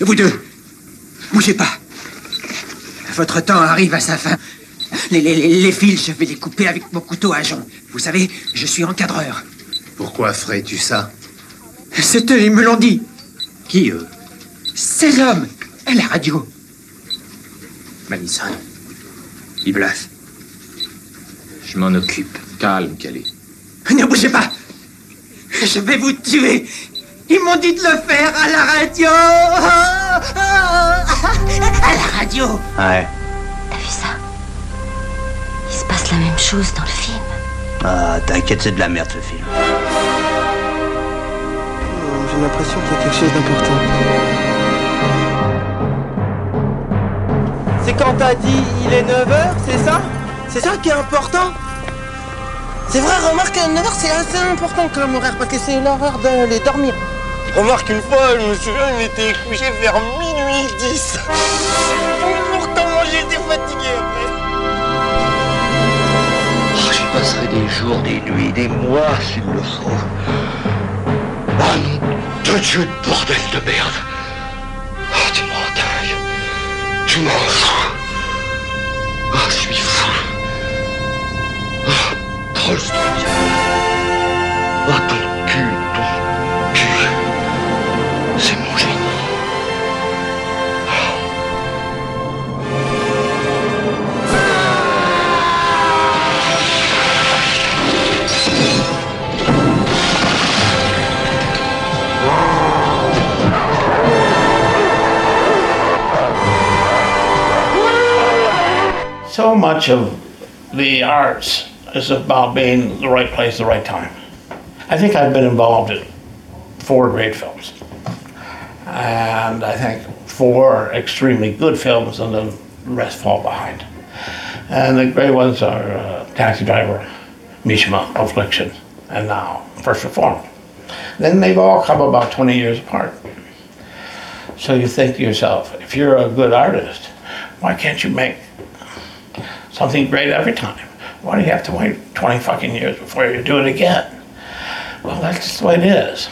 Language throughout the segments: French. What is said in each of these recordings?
Vous deux, bougez pas. Votre temps arrive à sa fin. Les, les- les- les fils, je vais les couper avec mon couteau à jonc. Vous savez, je suis encadreur. Pourquoi ferais-tu ça? C'est eux, ils me l'ont dit. Qui eux? Ces hommes, à la radio. Madison. Il bluffe. Je m'en occupe. Calme, Kelly. Ne bougez pas. Je vais vous tuer. Ils m'ont dit de le faire à la radio. À la radio. Ouais. T'as vu ça? Il se passe la même chose dans le film. Ah, t'inquiète, c'est de la merde ce film. J'ai l'impression qu'il y a quelque chose d'important. C'est quand t'as dit il est 9h, c'est ça? C'est ça qui est important? C'est vrai, remarque, 9h c'est assez important comme horaire parce que c'est l'heure d'aller dormir. Remarque, une fois, je me souviens, il m'était couché vers minuit 10. Pour comment j'étais fatigué après. Oh, j'y passerai des jours, des nuits, des mois s'il le faut. Ah non, de Dieu de bordel de merde. Ah, tu m'en dingue. Tu m'en fous. Ah, je suis fou. Ah. Ah, So much of the arts is about being the right place, at the right time. I think I've been involved in four great films. And I think four extremely good films, and the rest fall behind. And the great ones are uh, Taxi Driver, Mishima, Affliction, and now First Reformed. Then they've all come about 20 years apart. So you think to yourself, if you're a good artist, why can't you make something great every time. Why do you have to wait 20 fucking years before you do it again? Well, that's just the way it is.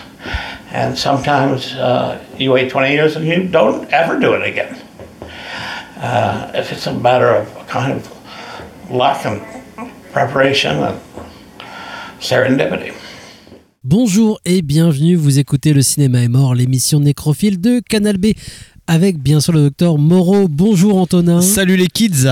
And sometimes uh, you wait 20 years and you don't ever do it again. Uh, if it's a matter of kind of luck and preparation and serendipity. Bonjour et bienvenue, vous écoutez Le Cinéma est mort, l'émission nécrophile de Canal B. Avec bien sûr le docteur Moreau. Bonjour Antonin. Salut les kids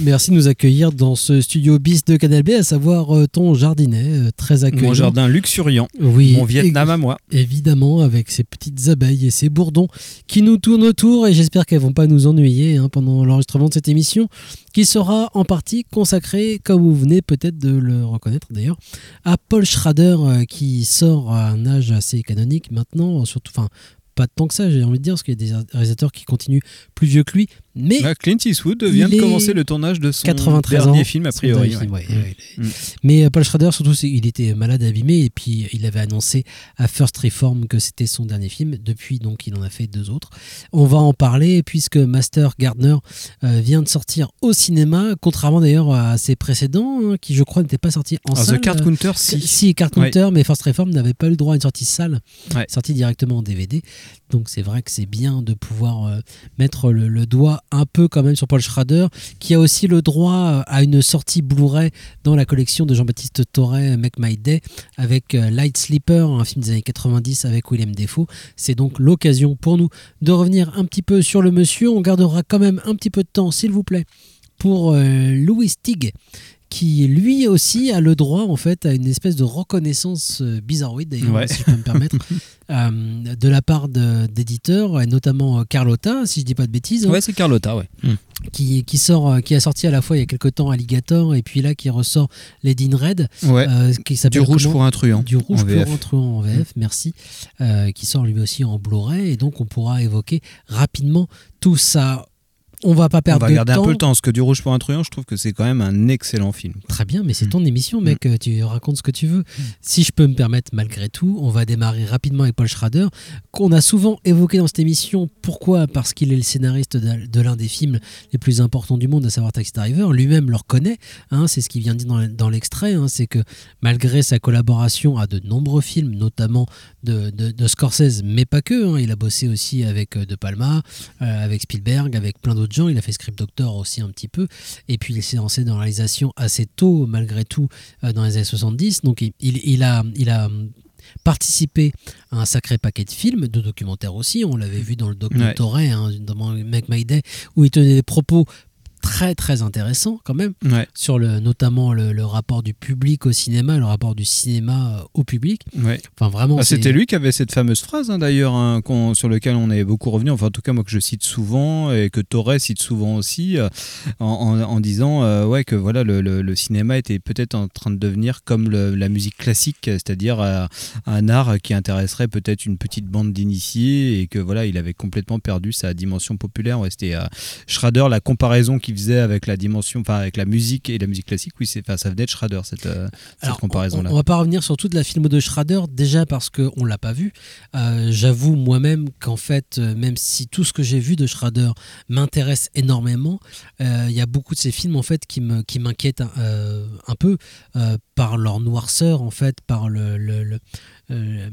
Merci de nous accueillir dans ce studio bis de Canal B, à savoir euh, ton jardinet, euh, très accueillant. Mon jardin luxuriant, Oui, mon Vietnam à moi. Évidemment, avec ces petites abeilles et ces bourdons qui nous tournent autour, et j'espère qu'elles vont pas nous ennuyer hein, pendant l'enregistrement de cette émission, qui sera en partie consacrée, comme vous venez peut-être de le reconnaître d'ailleurs, à Paul Schrader, euh, qui sort à un âge assez canonique maintenant, surtout, enfin, pas tant que ça, j'ai envie de dire, parce qu'il y a des réalisateurs qui continuent plus vieux que lui, mais Bah, Clint Eastwood vient de commencer le tournage de son 93 dernier ans, film a priori. film, ouais. ouais, Mm. Mais euh, Paul Schrader, surtout, il était malade, abîmé, et puis il avait annoncé à First Reform que c'était son dernier film. Depuis, donc, il en a fait deux autres. On va en parler, puisque Master Gardner euh, vient de sortir au cinéma, contrairement d'ailleurs à ses précédents, hein, qui je crois n'étaient pas sortis en Alors, salle. Ah, The Card Counter, si. Si, Card Ouais. Counter, mais First Reform n'avait pas eu le droit à une sortie salle, sortie directement en DVD. Donc c'est vrai que c'est bien de pouvoir euh, mettre le, le doigt un peu quand même sur Paul Schrader, qui a aussi le droit euh, à une sortie Blu-ray dans la collection de Jean-Baptiste Torret, Make My Day, avec euh, Light Sleeper, un film des années 90 avec William Defoe. C'est donc l'occasion pour nous de revenir un petit peu sur le monsieur. On gardera quand même un petit peu de temps, s'il vous plaît, pour euh, Louis Stig qui lui aussi a le droit en fait à une espèce de reconnaissance euh, bizarroïde d'ailleurs Ouais. si je peux me permettre euh, de la part d'éditeurs et notamment euh, Carlotta si je dis pas de bêtises hein, Ouais, c'est Carlotta, ouais. qui, qui sort euh, qui a sorti à la fois il y a quelque temps Alligator et puis là qui ressort Lady in Red Ouais. euh, qui du s'appelle rouge comment pour un truand. du rouge pour un truand en VF, merci, qui sort lui aussi en Blu-ray, et donc on pourra évoquer rapidement tout ça. On va pas On perdre va de garder temps. un peu le temps. Ce que du rouge pour un truand, je trouve que c'est quand même un excellent film. Très bien, mais c'est Mm. ton émission, mec. euh, Tu racontes ce que tu veux. Si je peux me permettre, malgré tout, on va démarrer rapidement avec Paul Schrader, qu'on a souvent évoqué dans cette émission. Pourquoi? Parce qu'il est le scénariste de, l'un des films les plus importants du monde, à savoir Taxi Driver. Lui-même le reconnaît. hein, c'est ce qu'il vient de dire dans, l'extrait. hein, c'est que malgré sa collaboration à de nombreux films, notamment de, de- de Scorsese, mais pas que. hein, il a bossé aussi avec euh, De Palma, euh, avec Spielberg, avec plein d'autres gens. Il a fait Script Doctor aussi un petit peu. Et puis il s'est lancé dans la réalisation assez tôt, malgré tout, euh, dans les années 70. Donc il, il- a, il a participé à un sacré paquet de films, de documentaires aussi. On l'avait vu dans le doc de Ouais. Hein, dans Make My Day, où il tenait des propos très très intéressants quand même Ouais, sur le, notamment le, le rapport du public au cinéma, le rapport du cinéma euh, au public. ouais. Enfin vraiment, Ah, c'est- C'était lui qui avait cette fameuse phrase hein, d'ailleurs hein, sur lequel on est beaucoup revenu, enfin en tout cas moi que je cite souvent et que Torres cite souvent aussi euh, en, en- en disant euh, ouais que voilà le, le- cinéma était peut-être en train de devenir comme la musique classique, c'est-à-dire euh, un art qui intéresserait peut-être une petite bande d'initiés et que voilà il avait complètement perdu sa dimension populaire. Ouais, C'était Schrader la comparaison qu'il faisait avec la dimension, enfin avec la musique et la musique classique, oui c'est, ça venait de Schrader cette, euh, cette Alors, comparaison là. On, on va pas revenir sur toute la film de Schrader, déjà parce qu'on l'a pas vu. Euh, J'avoue moi-même qu'en fait, euh, même si tout ce que j'ai vu de Schrader m'intéresse énormément, euh, il y a beaucoup de ces films en fait qui me qui m'inquiètent un peu par leur noirceur en fait, par le, le- le- euh,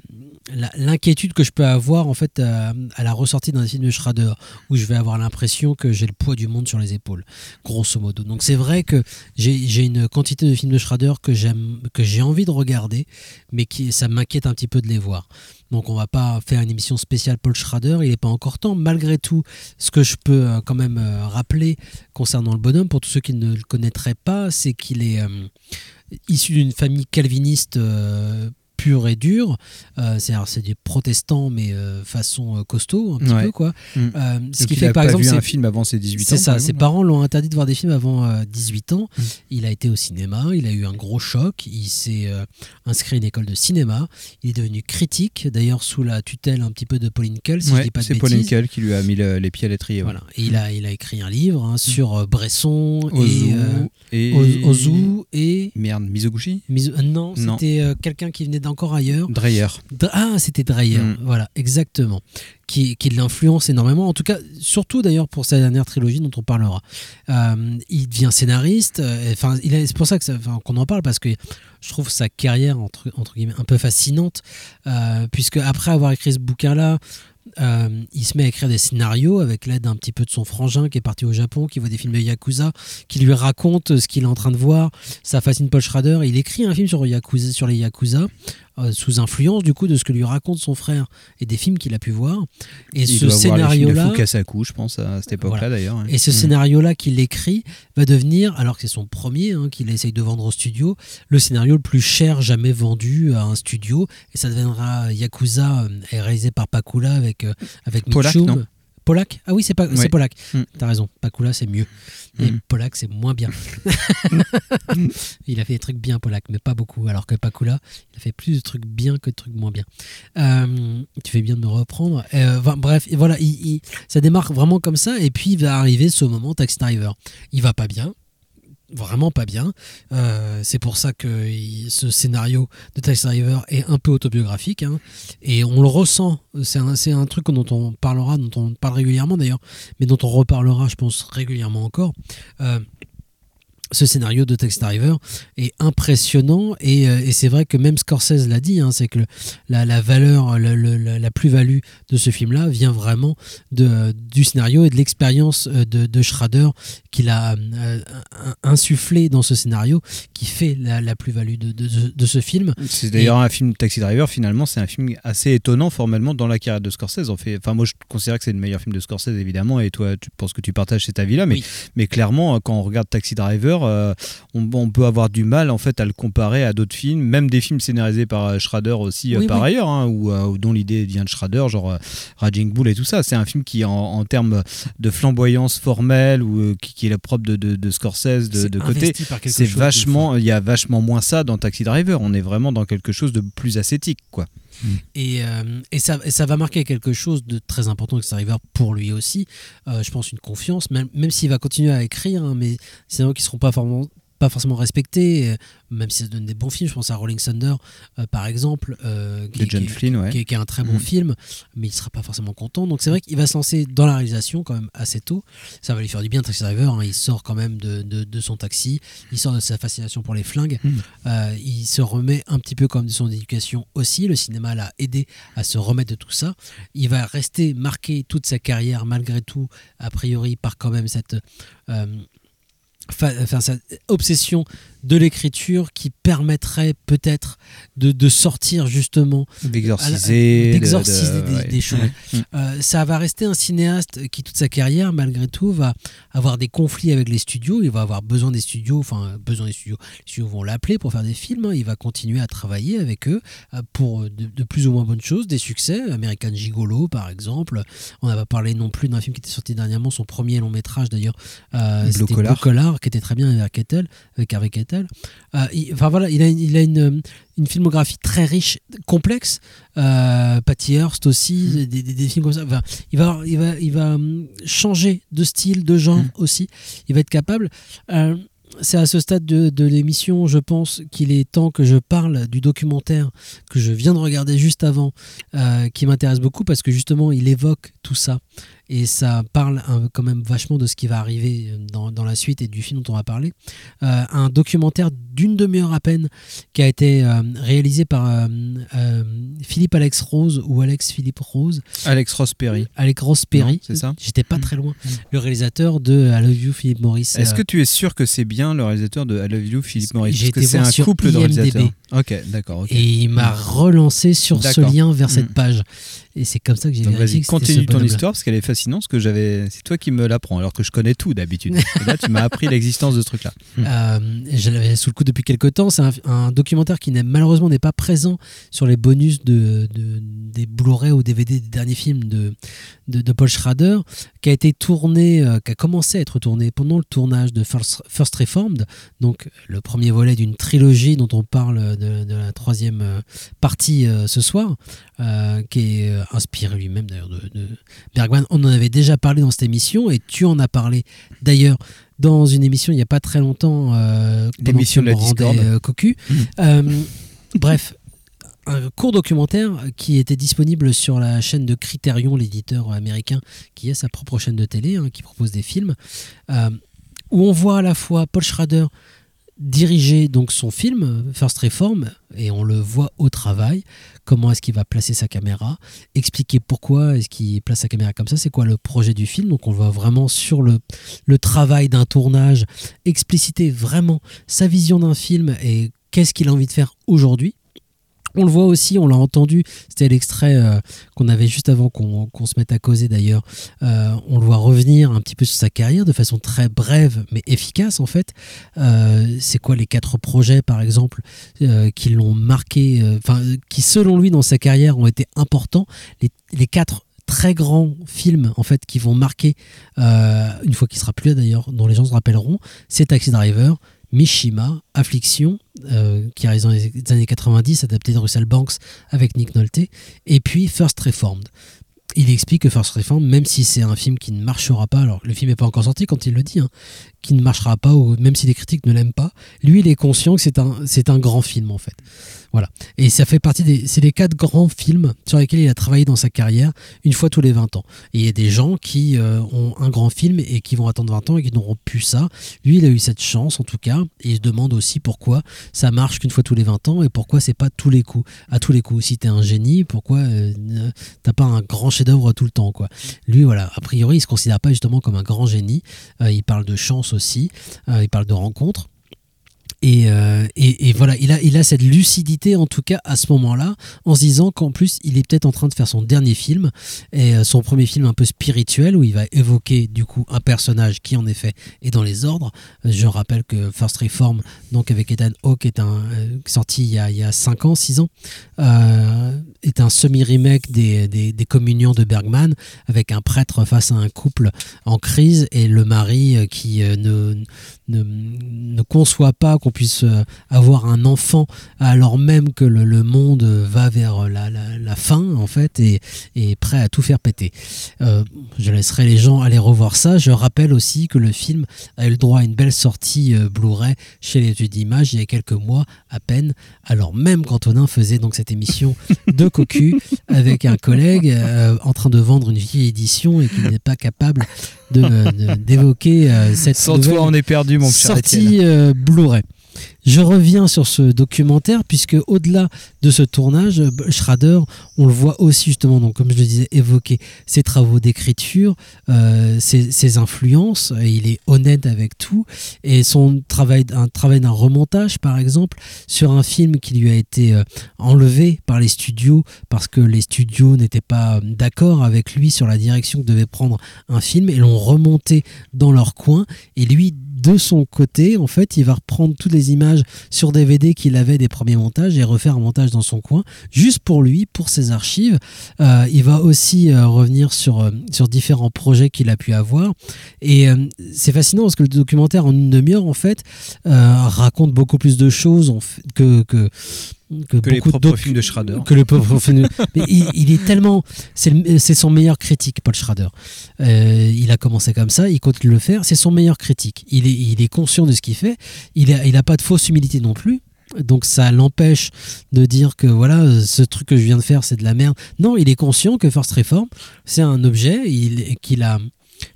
l'inquiétude que je peux avoir en fait à, à la ressortie d'un film de Schrader où je vais avoir l'impression que j'ai le poids du monde sur les épaules grosso modo. Donc c'est vrai que j'ai une quantité de films de Schrader que j'aime que j'ai envie de regarder mais ça m'inquiète un petit peu de les voir. Donc on va pas faire une émission spéciale Paul Schrader il n'est pas encore temps. Malgré tout ce que je peux euh, quand même euh, rappeler concernant le bonhomme pour tous ceux qui ne le connaîtraient pas c'est qu'il est euh, issu d'une famille calviniste euh, pure et dure. Euh, c'est des protestants, mais euh, façon euh, costaud, un petit Ouais. peu quoi. Mm. Euh, ce Donc, qui fait que, par pas exemple, vu un film avant ses 18 ans. c'est ça, ses parents l'ont interdit de voir des films avant euh, 18 ans. Mm. Il a été au cinéma, il a eu un gros choc, il s'est inscrit à une école de cinéma, il est devenu critique, d'ailleurs sous la tutelle un petit peu de Pauline Kael, si je Ouais, dis pas de c'est Paul bêtises. Henkel qui lui a mis le- les pieds à l'étrier. Voilà. Et il a, il a écrit un livre hein, sur Bresson Ozu et et... Oz- Ozu et Merde, Mizoguchi? Mizu- non, c'était quelqu'un qui venait d'encore ailleurs. Dreyer. Dr- Ah, c'était Dreyer, Mm. voilà, exactement. Qui, qui l'influence énormément, en tout cas, surtout d'ailleurs pour sa dernière trilogie dont on parlera. Euh, il devient scénariste, euh, enfin, c'est pour ça qu'on en parle, parce que je trouve sa carrière, entre, entre guillemets, un peu fascinante, euh, puisque après avoir écrit ce bouquin-là, euh, il se met à écrire des scénarios avec l'aide un petit peu de son frangin qui est parti au Japon, qui voit des films de Yakuza, qui lui raconte ce qu'il est en train de voir. Ça fascine Paul Schrader. Il écrit un film sur, Yakuza, sur les Yakuza, euh, sous influence du coup de ce que lui raconte son frère et des films qu'il a pu voir. Et il ce scénario-là. Fukasaku, je pense, à cette époque-là Voilà. d'ailleurs. Et ce Mm. scénario-là qu'il écrit va devenir, alors que c'est son premier, hein, qu'il essaye de vendre au studio, le scénario le plus cher jamais vendu à un studio. Et ça deviendra Yakuza, euh, réalisé par Pakula avec, euh, avec Polak, Mitchum. non? Polak? Ah oui, c'est pas, Ouais. c'est Polak. Mm. T'as raison, Pakula c'est mieux. Et Mm. Polak c'est moins bien. il a fait des trucs bien, Polak, mais pas beaucoup. Alors que Pakula, il a fait plus de trucs bien que de trucs moins bien. Euh, tu fais bien de me reprendre. Euh, bref, et voilà, il- il- ça démarre vraiment comme ça. Et puis il va arriver ce moment, Taxi Driver. Il va pas bien. Vraiment pas bien. Euh, c'est pour ça que ce scénario de Taxi Driver est un peu autobiographique. hein. Et on le ressent. C'est un, c'est un truc dont on parlera, dont on parle régulièrement d'ailleurs, mais dont on reparlera, je pense, régulièrement encore. Euh, ce scénario de Taxi Driver est impressionnant et, euh, et c'est vrai que même Scorsese l'a dit, hein, c'est que le- la, la valeur, le- le- la, plus-value de ce film-là vient vraiment de, du scénario et de l'expérience euh, de, de Schrader qu'il a euh, insufflé dans ce scénario qui fait la, la plus-value de, de- de ce film. C'est d'ailleurs un film Taxi Driver, finalement, c'est un film assez étonnant formellement dans la carrière de Scorsese. En fait, enfin, moi, je considère que c'est le meilleur film de Scorsese, évidemment, et toi, tu penses que tu partages cet avis-là, mais, Oui. mais clairement, quand on regarde Taxi Driver, euh, on, on peut avoir du mal en fait à le comparer à d'autres films, même des films scénarisés par euh, Schrader aussi, euh, Oui, par oui. ailleurs, hein, ou dont l'idée vient de Schrader, genre Raging Bull et tout ça. C'est un film qui, en, en termes de flamboyance formelle, ou qui, qui est le propre de, de, de Scorsese de, de côté, c'est vachement, il y a vachement moins ça dans Taxi Driver. On est vraiment dans quelque chose de plus ascétique, quoi. Et, euh, et, ça, ça va marquer quelque chose de très important avec River pour lui aussi. Euh, je pense une confiance, même, même s'il va continuer à écrire, hein, mais c'est vrai qu'ils seront pas forcément pas forcément respecté, euh, même si ça donne des bons films. Je pense à Rolling Thunder, euh, par exemple, euh, qui, De John qui- Flynn, ouais. qui est- qui est un très bon Mm. film, mais il sera pas forcément content. Donc c'est vrai qu'il va se lancer dans la réalisation quand même assez tôt. Ça va lui faire du bien, Taxi Driver. hein. Il sort quand même de, de- de son taxi, il sort de sa fascination pour les flingues. Mm. Euh, il se remet un petit peu comme de son éducation aussi. Le cinéma l'a aidé à se remettre de tout ça. Il va rester marqué toute sa carrière malgré tout, a priori, par quand même cette... enfin, cette obsession de l'écriture qui permettrait peut-être de, de sortir justement D'exorciser. de- d'exorciser de- des, ouais. des choses. Mm. Euh, ça va rester un cinéaste qui toute sa carrière malgré tout va avoir des conflits avec les studios il va avoir besoin des studios enfin besoin des studios les studios vont l'appeler pour faire des films hein. il va continuer à travailler avec eux euh, pour de, de plus ou moins bonnes choses des succès American Gigolo par exemple on n'a pas parlé non plus d'un film qui était sorti dernièrement son premier long métrage d'ailleurs euh, Blue c'était Collar. Blue Collar qui était très bien avec Kettel avec Harvey Kettel euh, il- enfin voilà, il a, une- il a une, une filmographie très riche, complexe. Euh, Patty Hearst aussi, des, des- des films comme ça. Enfin, il va, il va, il va hum, changer de style, de genre aussi. Il va être capable. Euh, c'est à ce stade de, de l'émission, je pense, qu'il est temps que je parle du documentaire que je viens de regarder juste avant, euh, qui m'intéresse beaucoup parce que justement, il évoque tout ça. Et ça parle quand même vachement de ce qui va arriver dans, dans la suite et du film dont on va parler. Euh, un documentaire d'une demi-heure à peine qui a été euh, réalisé par euh, euh, Philippe Alex Rose ou Alex Philippe Rose. Alex Ross Perry. Alex Ross Perry, c'est ça J'étais pas très loin. Le réalisateur de I Love You, Philippe Morris. Est-ce euh, que tu es sûr que c'est bien le réalisateur de I Love You, Philippe Morris? J'ai été voir un sur couple de IMDb. réalisateurs. Ok, d'accord. Et il m'a relancé sur ce lien vers cette Mm. page. Et c'est comme ça que j'ai vérifié vas-y, que continue ton histoire parce qu'elle est fascinante. Parce que j'avais, c'est toi qui me l'apprends alors que je connais tout d'habitude. Là, tu m'as appris l'existence de ce truc-là. Euh, je l'avais sous le coup depuis quelques temps. C'est un, un documentaire qui malheureusement n'est pas présent sur les bonus de, de- des Blu-ray ou DVD des derniers films de, de, de Paul Schrader, qui a été tourné, euh, qui a commencé à être tourné pendant le tournage de First, First Reformed, donc le premier volet d'une trilogie dont on parle de, de la troisième euh, partie euh, ce soir, euh, qui est inspiré lui-même d'ailleurs de, de Bergman. On en avait déjà parlé dans cette émission et tu en as parlé d'ailleurs dans une émission il n'y a pas très longtemps. L'émission de la euh, cocu. Euh, bref, un court documentaire qui était disponible sur la chaîne de Criterion, l'éditeur américain qui a sa propre chaîne de télé, hein, qui propose des films, euh, où on voit à la fois Paul Schrader diriger donc son film First Reform et on le voit au travail comment est-ce qu'il va placer sa caméra expliquer pourquoi est-ce qu'il place sa caméra comme ça c'est quoi le projet du film. Donc on le voit vraiment sur le, le travail d'un tournage expliciter vraiment sa vision d'un film et qu'est-ce qu'il a envie de faire aujourd'hui on le voit aussi, on l'a entendu, c'était l'extrait euh, qu'on avait juste avant qu'on qu'on se mette à causer d'ailleurs. Euh, on le voit revenir un petit peu sur sa carrière de façon très brève mais efficace en fait. Euh, c'est quoi les quatre projets par exemple qui l'ont marqué, enfin qui selon lui dans sa carrière ont été importants? Les, les quatre très grands films en fait qui vont marquer une fois qu'il sera plus là d'ailleurs, dont les gens se rappelleront, c'est Taxi Driver, Mishima, Affliction, euh, qui arrive dans les années 90, adapté de Russell Banks avec Nick Nolte, et puis First Reformed. Il explique que First Reformed, même si c'est un film qui ne marchera pas, alors le film n'est pas encore sorti quand il le dit, hein, qui ne marchera pas, ou même si les critiques ne l'aiment pas, lui il est conscient que c'est un, c'est un grand film en fait. Voilà. Et ça fait partie des. C'est les quatre grands films sur lesquels il a travaillé dans sa carrière, une fois tous les 20 ans. Et il y a des gens qui euh, ont un grand film et qui vont attendre 20 ans et qui n'auront plus ça. Lui, il a eu cette chance en tout cas. Et il se demande aussi pourquoi ça marche qu'une fois tous les 20 ans et pourquoi c'est pas tous les coups. À tous les coups. Si t'es un génie, pourquoi euh, t'as pas un grand chef-d'œuvre tout le temps, quoi. Lui, voilà. A priori, il se considère pas justement comme un grand génie. Euh, il parle de chance aussi. Euh, il parle de rencontres. Et, euh, et, et voilà, il a, il a cette lucidité en tout cas à ce moment-là, en se disant qu'en plus il est peut-être en train de faire son dernier film, euh, son premier film un peu spirituel où il va évoquer du coup un personnage qui en effet est dans les ordres. Euh, Je rappelle que First Reform, donc avec Ethan Hawke, est sorti il y a, il y a 5 ans, 6 ans, est un semi-remake des, des, des communions de Bergman avec un prêtre face à un couple en crise et le mari qui ne, ne, ne conçoit pas qu'on puisse euh, avoir un enfant alors même que le, le monde va vers la, la, la fin en fait et est prêt à tout faire péter. Euh, je laisserai les gens aller revoir ça. Je rappelle aussi que le film a eu le droit à une belle sortie euh, Blu-ray chez les études d'image il y a quelques mois à peine, alors même qu'Antonin faisait donc cette émission de cocu avec un collègue euh, en train de vendre une vieille édition et qui n'est pas capable de- de- d'évoquer euh, cette Sans nouvelle toi, on est perdu, mon sortie euh, Blu-ray. Je reviens sur ce documentaire puisque au-delà de ce tournage, euh, Schrader, on le voit aussi justement, donc comme je le disais, évoquer ses travaux d'écriture, euh, ses, influences. Il est honnête avec tout et son travail, un travail d'un remontage, par exemple, sur un film qui lui a été euh, enlevé par les studios parce que les studios n'étaient pas d'accord avec lui sur la direction que devait prendre un film et l'ont remonté dans leur coin. Et lui, de son côté, en fait, il va reprendre toutes les images sur DVD qu'il avait des premiers montages et refaire un montage dans son coin, juste pour lui, pour ses archives. Euh, il va aussi euh, revenir sur, euh, sur différents projets qu'il a pu avoir. Et c'est fascinant parce que le documentaire, en une demi-heure, en fait, raconte beaucoup plus de choses que, que, Que les propres films de Schrader. que le pauvre film. Mais il, il est tellement, c'est son meilleur critique, Paul Schrader. Euh, il a commencé comme ça, il continue de le faire. C'est son meilleur critique. Il est, il est conscient de ce qu'il fait. Il a, il a pas de fausse humilité non plus. Donc ça l'empêche de dire que voilà ce truc que je viens de faire c'est de la merde. Non, il est conscient que First Reform c'est un objet il- qu'il a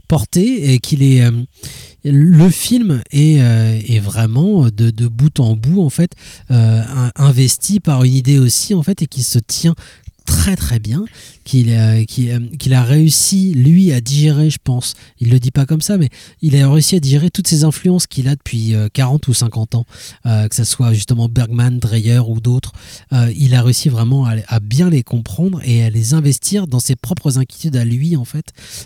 porté et qu'il est euh, le film est, euh, est vraiment de, de bout en bout en fait euh, investi par une idée aussi en fait et qui se tient très très bien qu'il a, qu'il a- réussi lui à digérer je pense. Il le dit pas comme ça mais il a réussi à digérer toutes ces influences qu'il a depuis euh, 40 ou 50 ans. Euh, que ce soit justement Bergman, Dreyer ou d'autres euh, il a réussi vraiment à, à bien les comprendre et à les investir dans ses propres inquiétudes à lui en fait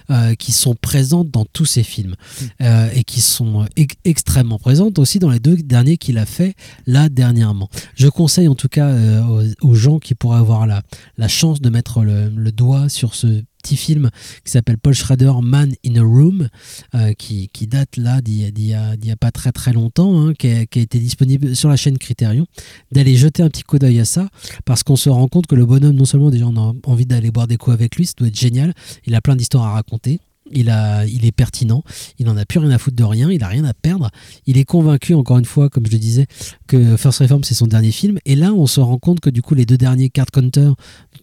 euh, qui sont présentes dans tous ses films euh, et qui sont euh, ex- extrêmement présentes aussi dans les deux derniers qu'il a fait là dernièrement. Je conseille en tout cas euh, aux, aux gens qui pourraient avoir la, la chance de mettre le, doigt sur ce petit film qui s'appelle Paul Schrader Man in a Room euh, qui, date là d'il y, a- pas très très longtemps hein, qui, a, qui a été disponible sur la chaîne Criterion. D'aller jeter un petit coup d'œil à ça parce qu'on se rend compte que le bonhomme non seulement déjà on a envie d'aller boire des coups avec lui ça doit être génial. Il a plein d'histoires à raconter il, a, il est pertinent, il n'en a plus rien à foutre de rien, il a rien à perdre. Il est convaincu, encore une fois, comme je le disais, que First Reform c'est son dernier film. Et là, on se rend compte que du coup, les deux derniers Card Counter, dont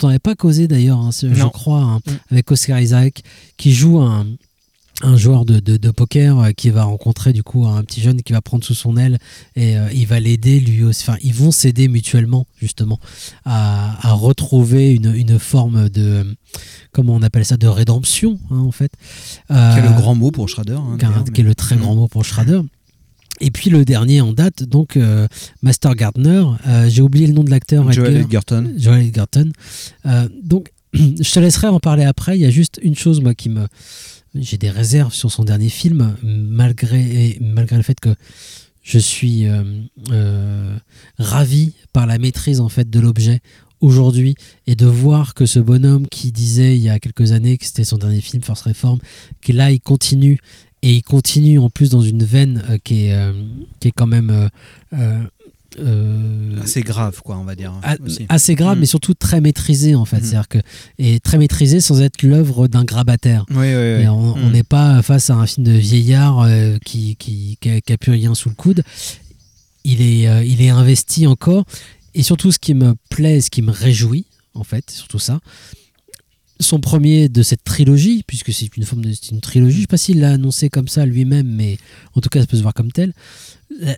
on n'avait pas causé d'ailleurs, hein, je crois, hein, Mm. avec Oscar Isaac, qui joue un, un joueur de, de, de poker euh, qui va rencontrer du coup un petit jeune qui va prendre sous son aile et euh, il va l'aider lui aussi. Enfin, ils vont s'aider mutuellement justement à, à retrouver une, une forme de comment on appelle ça de rédemption hein, en fait. Qui est le Euh, grand mot pour Schrader. hein, qui est- d'ailleurs, qui est le très grand mot pour Schrader. Et puis le dernier en date, donc euh, Master Gardner. Euh, J'ai oublié le nom de l'acteur. Joel. Edgerton. Joel Edgerton. Euh, donc, je te laisserai en parler après. Il y a juste une chose, moi, qui me. J'ai des réserves sur son dernier film, malgré, malgré le fait que je suis euh, euh, ravi par la maîtrise en fait de l'objet aujourd'hui et de voir que ce bonhomme qui disait il y a quelques années que c'était son dernier film Force Reform que là il continue et il continue en plus dans une veine euh, qui est quand même euh, Assez grave, quoi, on va dire. a- assez grave, Mm. mais surtout très maîtrisé en fait. Mm. C'est-à-dire que et très maîtrisé sans être l'œuvre d'un grabataire. Oui, oui, oui. Et on Mm. n'est pas face à un film de vieillard euh, qui, qui, qui, a, qui a plus rien sous le coude. Il est, euh, il est investi encore. Et surtout, ce qui me plaît, ce qui me réjouit, en fait, surtout ça. Son premier de cette trilogie, puisque c'est une forme de une trilogie, je sais pas s'il l'a annoncé comme ça lui-même, mais en tout cas, ça peut se voir comme tel.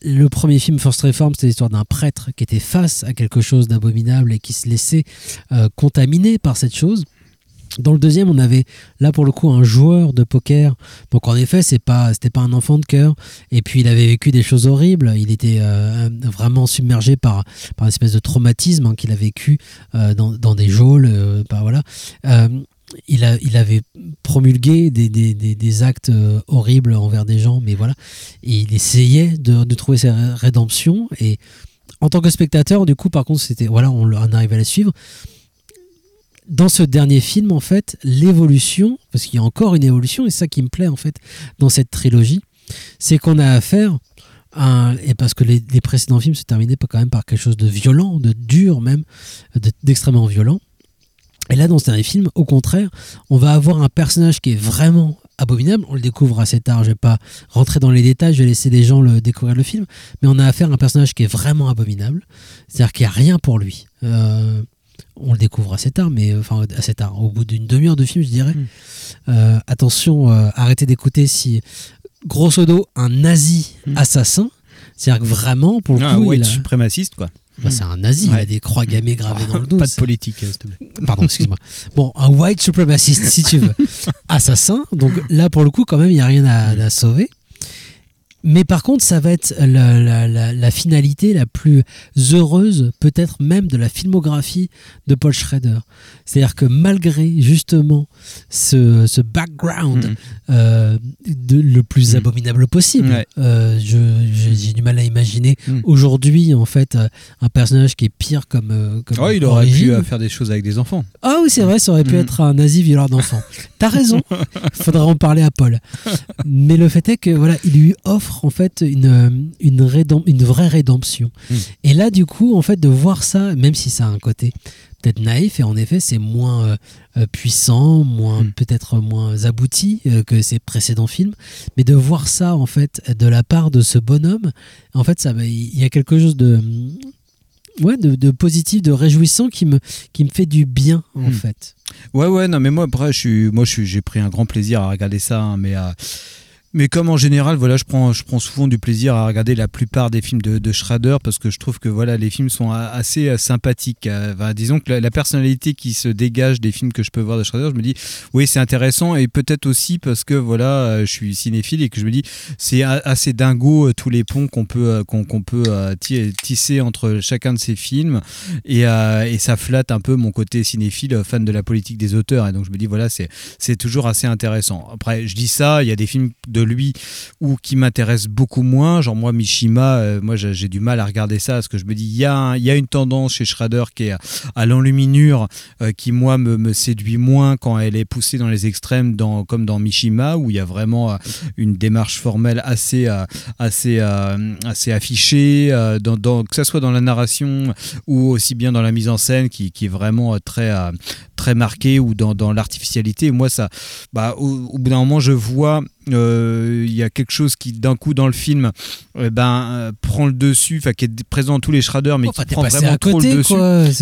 Le premier film First Reform, c'était l'histoire d'un prêtre qui était face à quelque chose d'abominable et qui se laissait euh, contaminer par cette chose. Dans le deuxième, on avait là pour le coup un joueur de poker. Donc en effet, c'est pas c'était pas un enfant de cœur. Et puis il avait vécu des choses horribles. Il était euh, vraiment submergé par par une espèce de traumatisme hein, qu'il a vécu euh, dans, dans des geôles. euh, bah, voilà. Il, avait promulgué des, actes euh, horribles envers des gens, mais voilà. Il essayait de, trouver sa ré- rédemption. Et en tant que spectateur, du coup, par contre, c'était voilà, on, on arrive à la suivre dans ce dernier film, en fait, l'évolution, parce qu'il y a encore une évolution, et c'est ça qui me plaît, en fait, dans cette trilogie, c'est qu'on a affaire et parce que les, précédents films se terminaient quand même par quelque chose de violent, de dur même, de- d'extrêmement violent. Et là, dans ce dernier film, au contraire, on va avoir un personnage qui est vraiment abominable. On le découvre assez tard. Je vais pas rentrer dans les détails. Je vais laisser les gens le découvrir le film. Mais on a affaire à un personnage qui est vraiment abominable. C'est-à-dire qu'il n'y a rien pour lui. Euh, on le découvre assez tard, mais enfin assez tard. Au bout d'une demi-heure de film, je dirais. Euh, attention, euh, arrêtez d'écouter si, grosso modo, un nazi assassin. C'est-à-dire que vraiment, pour le Ah, coup, white il a- suprémaciste, quoi. Bah, c'est un nazi. Il a des croix gammées gravées dans le dos. Pas de politique, euh, s'il te plaît. Pardon, excuse-moi. Bon, un white supremaciste, si tu veux. Assassin. Donc là, pour le coup, quand même, il n'y a rien à, à sauver. Mais par contre, ça va être la, la- la- la finalité la plus heureuse, peut-être même de la filmographie de Paul Schrader. C'est-à-dire que malgré justement ce, ce background Mhm. euh, de, le plus abominable possible, Ouais. euh, j'ai du mal à imaginer Mhm. aujourd'hui en fait euh, un personnage qui est pire comme, comme Ouais, il aurait pu origine. euh, faire des choses avec des enfants. Ah oui, c'est vrai, ça aurait pu Mm. être un nazi violeur d'enfants. T'as raison, faudra en parler à Paul. Mais le fait est que voilà, il lui offre en fait une, euh, une, rédem- une vraie rédemption. Mm. Et là, du coup, en fait, de voir ça, même si ça a un côté peut-être naïf, et en effet, c'est moins euh, euh, puissant, moins Mm. peut-être moins abouti euh, que ses précédents films, mais de voir ça en fait de la part de ce bonhomme, en fait, ça, il y a quelque chose de ouais, de, de positif, de réjouissant qui me, qui me fait du bien en Hmm. fait. Ouais, ouais, non, mais moi, après, je suis, moi, je j'ai pris un grand plaisir à regarder ça, hein, mais, euh, mais comme en général, voilà, je prends, je prends souvent du plaisir à regarder la plupart des films de, de Schrader parce que je trouve que voilà, les films sont assez euh, sympathiques. euh, disons que la, personnalité qui se dégage des films que je peux voir de Schrader, je me dis, oui, c'est intéressant et peut-être aussi parce que voilà, euh, je suis cinéphile et que je me dis, c'est assez dingo tous les ponts qu'on peut, qu'on, peut ti- tisser entre chacun de ces films et, ça flatte un peu mon côté cinéphile, fan de la politique des auteurs. Et donc je me dis, voilà, c'est toujours assez intéressant. Après, je dis ça, il y a des films de lui ou qui m'intéressent beaucoup moins. Genre moi, Mishima, euh, moi j'ai, du mal à regarder ça parce que je me dis, il y, a y a une tendance chez Schrader qui est à, l'enluminure euh, qui, moi, me, me séduit moins quand elle est poussée dans les extrêmes, dans, comme dans Mishima, où il y a vraiment euh, une démarche formelle assez, assez, assez affichée, dans, que ce soit dans la narration ou aussi bien dans la mise en scène qui, qui est vraiment très, très marquée ou dans, dans l'artificialité. Moi, ça, bah, au bout d'un moment, je vois. Euh, Il y a quelque chose qui d'un coup dans le film eh ben, prend le dessus, enfin qui est présent dans tous les Shredders mais Enfin, qui prend vraiment trop côté, le dessus.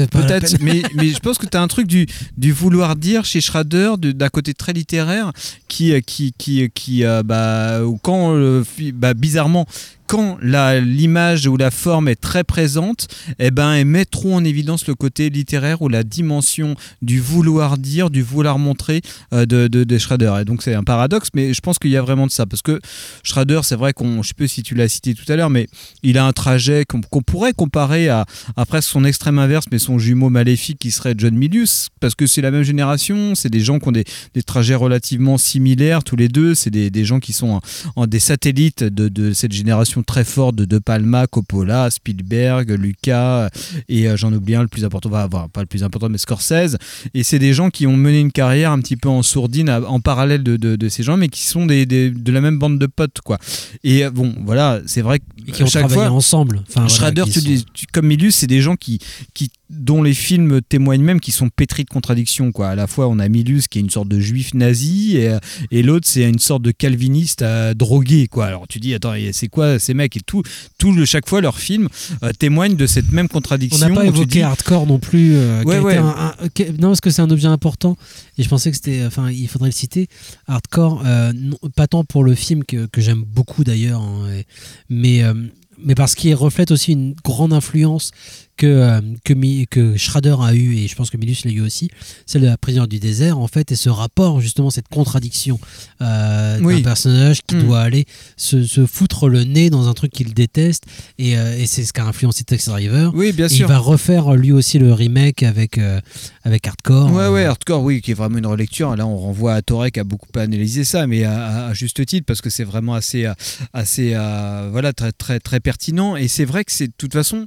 Peut-être, mais, mais je pense que tu as un truc du, du vouloir dire chez Schrader, de- d'un côté très littéraire, qui, qui, qui, qui euh, bah, quand, euh, bah, bizarrement, quand l'image ou la forme est très présente, eh ben, elle met trop en évidence le côté littéraire ou la dimension du vouloir dire, du vouloir montrer euh, de, de, de Schrader. Et donc c'est un paradoxe, mais je pense qu'il y a vraiment de ça. Parce que Schrader, c'est vrai qu'on, je sais pas si tu l'as cité tout à l'heure, mais il a un trajet qu'on pourrait comparer à, à son extrême inverse, mais son jumeau maléfique qui serait John Milius, parce que c'est la même génération, c'est des gens qui ont des, trajets relativement similaires tous les deux, c'est des, gens qui sont en, des satellites de cette génération très forte de De Palma, Coppola, Spielberg, Lucas, et euh, j'en oublie un, le plus important, pas le plus important, mais Scorsese, et c'est des gens qui ont mené une carrière un petit peu en sourdine, en parallèle de, de- de ces gens, mais qui sont des, des- de la même bande de potes, quoi. Et euh, bon, voilà, c'est vrai que Et qui ont chaque travaillé fois, ensemble. Enfin, voilà, Schrader, qui tu sont- tu- comme Milius, c'est des gens qui, qui, dont les films témoignent même qui sont pétris de contradictions. Quoi. À la fois, on a Milius qui est une sorte de juif nazi et, euh, et l'autre, c'est une sorte de calviniste euh, drogué. Quoi. Alors tu dis, attends, c'est quoi ces mecs Et tout, tout le, chaque fois, leurs films euh, témoignent de cette même On contradiction. n'a pas évoqué dis- hardcore non plus. euh, Ouais, ouais. un- un- non, parce que c'est un objet important. Et je pensais que c'était. Enfin, il faudrait le citer. Hardcore, euh, non- pas tant pour le film que, que j'aime beaucoup d'ailleurs, hein, mais, mais parce qu'il reflète aussi une grande influence que, euh, que, Schrader a eu, et je pense que Milius l'a eu aussi, celle de la prière du désert, en fait, et ce rapport, justement, cette contradiction euh, d'un Oui. personnage qui Mm. doit aller se, se foutre le nez dans un truc qu'il déteste, et, euh, et c'est ce qu'a influencé Taxi Driver. Oui, bien Et sûr. il va refaire lui aussi le remake avec, euh, avec Hardcore. Ouais, ouais, Hardcore, oui, qui est vraiment une relecture. Là, on renvoie à Torek qui a beaucoup analysé ça, mais à, à- juste titre, parce que c'est vraiment assez, assez voilà, très, très, très pertinent. Et c'est vrai que c'est, de toute façon,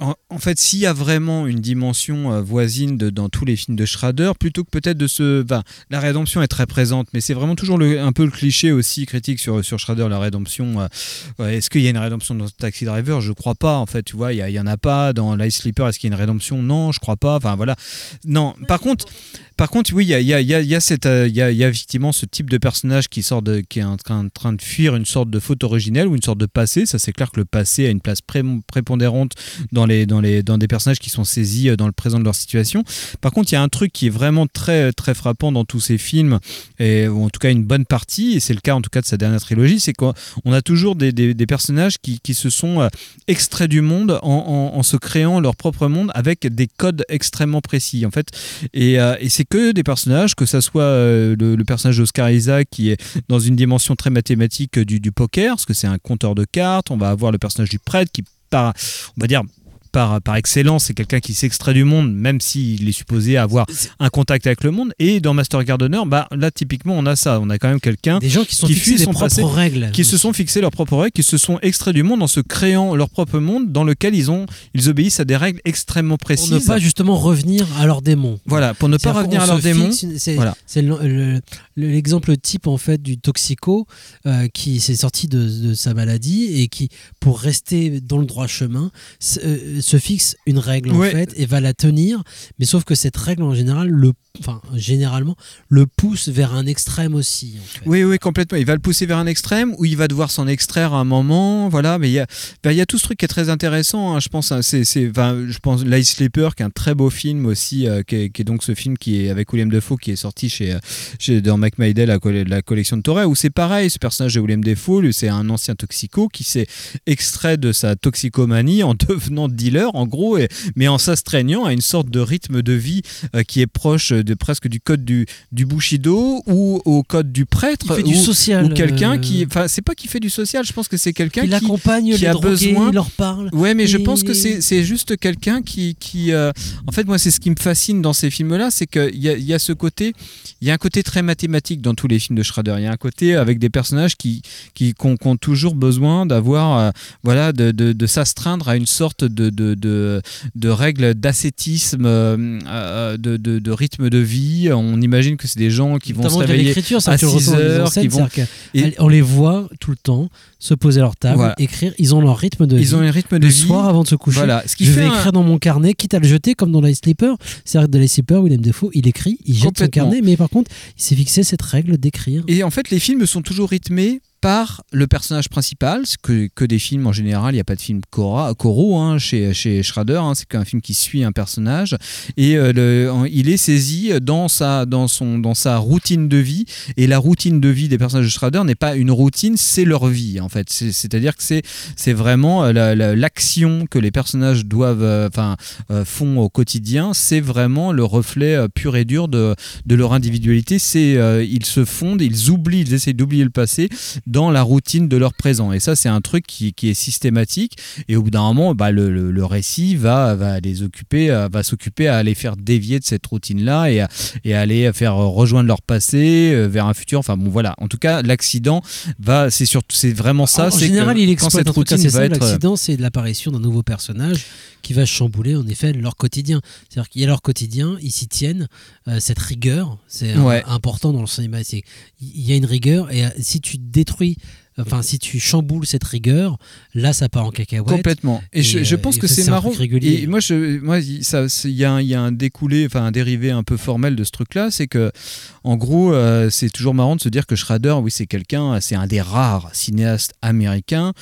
en, fait, s'il y a vraiment une dimension euh, voisine dans tous les films de Schrader, plutôt que peut-être de se. enfin, la rédemption est très présente, mais c'est vraiment toujours un peu le cliché aussi critique sur, sur Schrader, la rédemption. euh, est-ce qu'il y a une rédemption dans Taxi Driver? Je crois pas, en fait. Tu vois, il y, a- il y en a pas. Dans Light Sleeper, est-ce qu'il y a une rédemption? Non, je crois pas. Enfin, voilà. Non, par contre. Par contre, oui, il y a, effectivement ce type de personnage qui sort qui est en train, de fuir une sorte de faute originelle ou une sorte de passé. Ça, c'est clair que le passé a une place pré- prépondérante dans les, dans les, dans des personnages qui sont saisis euh, dans le présent de leur situation. Par contre, il y a un truc qui est vraiment très, très frappant dans tous ces films, ou en tout cas une bonne partie, et c'est le cas en tout cas de sa dernière trilogie, c'est qu'on on a toujours des, personnages qui, se sont euh, extraits du monde en, se créant leur propre monde avec des codes extrêmement précis en fait. Et, euh, c'est que des personnages, que ça soit euh, le, personnage d'Oscar Isaac qui est dans une dimension très mathématique du, du poker, parce que c'est un compteur de cartes, on va avoir le personnage du prêtre qui par, on va dire par, par excellence, c'est quelqu'un qui s'extrait du monde, même s'il est supposé avoir un contact avec le monde. Et dans Master Gardener, bah, là, typiquement, on a ça. On a quand même quelqu'un Des gens qui sont qui fixés son propres passé, règles. qui se sont fixés leurs propres règles, qui se sont extraits du monde en se créant leur propre monde dans lequel ils, ont, ils obéissent à des règles extrêmement pour précises. ne pas justement revenir à leurs démons. Voilà, pour ne pas revenir à leurs démons. C'est Voilà. c'est le- le- le- l'exemple type en fait du toxico euh, qui s'est sorti de, de sa maladie et qui, pour rester dans le droit chemin, euh, se fixe une règle Ouais. en fait et va la tenir. Mais sauf que cette règle en général, le, enfin généralement, le pousse vers un extrême aussi. en fait. Oui, oui, complètement. Il va le pousser vers un extrême ou il va devoir s'en extraire à un moment. Voilà, mais il y a, ben, il y a tout ce truc qui est très intéressant. hein. Je pense, hein, c'est, c'est, enfin, je pense, Light Sleeper, qui est un très beau film aussi, euh, qui, est, qui est donc ce film qui est avec William Defoe, qui est sorti chez, euh, chez dans McMaydale, la, la collection de Torre, où c'est pareil. Ce personnage de William Defoe, lui, c'est un ancien toxico qui s'est extrait de sa toxicomanie en devenant en gros, et, mais en s'astreignant à une sorte de rythme de vie euh, qui est proche de presque du code du, du Bushido ou au code du prêtre. Fait du ou- social. ou quelqu'un euh, qui enfin c'est pas qui fait du social je pense que c'est quelqu'un qui l'accompagne, qui les a drogués, besoin- il leur parle. Ouais, mais je pense que c'est c'est juste quelqu'un qui, qui euh, en fait, moi, c'est ce qui me fascine dans ces films-là, c'est qu'il y y a ce côté, il y a un côté très mathématique dans tous les films de Schrader. Il y a un côté avec des personnages qui, qui, qui ont, qui ont toujours besoin d'avoir, voilà, de, de, de s'astreindre à une sorte de, de, de, de règles d'ascétisme, euh, euh, de, de, de rythme de vie. On imagine que c'est des gens qui vont se réveiller à tu le 6 ressens dans les heures, qui vont- et- qu'on les voit tout le temps se poser à leur table, Voilà. écrire. Ils ont leur rythme de vie. Ils ont un rythme de le vie. soir avant de se coucher. Voilà. Ce qui je fait vais un- écrire dans mon carnet, quitte à le jeter comme dans Light Sleeper. C'est-à-dire que dans Light Sleeper, William Defoe, il écrit, il jette son carnet, mais par contre, il s'est fixé cette règle d'écrire. Et en fait, les films sont toujours rythmés par le personnage principal, ce que, que des films en général, il n'y a pas de film cora- coraux hein, chez, chez Schrader, hein, c'est qu'un film qui suit un personnage, et euh, il est saisi dans sa, dans, son, dans sa routine de vie, et la routine de vie des personnages de Schrader n'est pas une routine, c'est leur vie en fait, C'est- c'est-à-dire que c'est vraiment euh, la- la- l'action que les personnages doivent, euh, enfin, font au quotidien, c'est vraiment le reflet pur et dur de, de leur individualité, c'est ils se fondent, ils oublient, ils essayent d'oublier le passé dans la routine de leur présent. Et ça, c'est un truc qui, qui est systématique. Et au bout d'un moment, bah, le, le- le récit va, va les occuper, euh, va s'occuper à les faire dévier de cette routine-là et à, et à aller faire rejoindre leur passé euh, vers un futur. Enfin bon, voilà. En tout cas, l'accident va, c'est surtout, c'est vraiment ça. en général, que il exploite cette routine euh, L'accident, c'est l'apparition d'un nouveau personnage qui va chambouler en effet leur quotidien. C'est-à-dire qu'il y a leur quotidien, ils s'y tiennent. euh, cette rigueur, c'est Ouais. important dans le cinéma. C'est il y a une rigueur et si tu détruis, enfin si tu chamboules cette rigueur, là ça part en cacahuète. Complètement. Et, Et, je, je euh, pense et que c'est marrant. truc régulier. Et moi, je, moi, il ça- c'est- il y, a un- il y a un découlé, enfin un dérivé un peu formel de ce truc-là, c'est que, en gros, euh, c'est toujours marrant de se dire que Schrader, oui, c'est quelqu'un, c'est un des rares cinéastes américains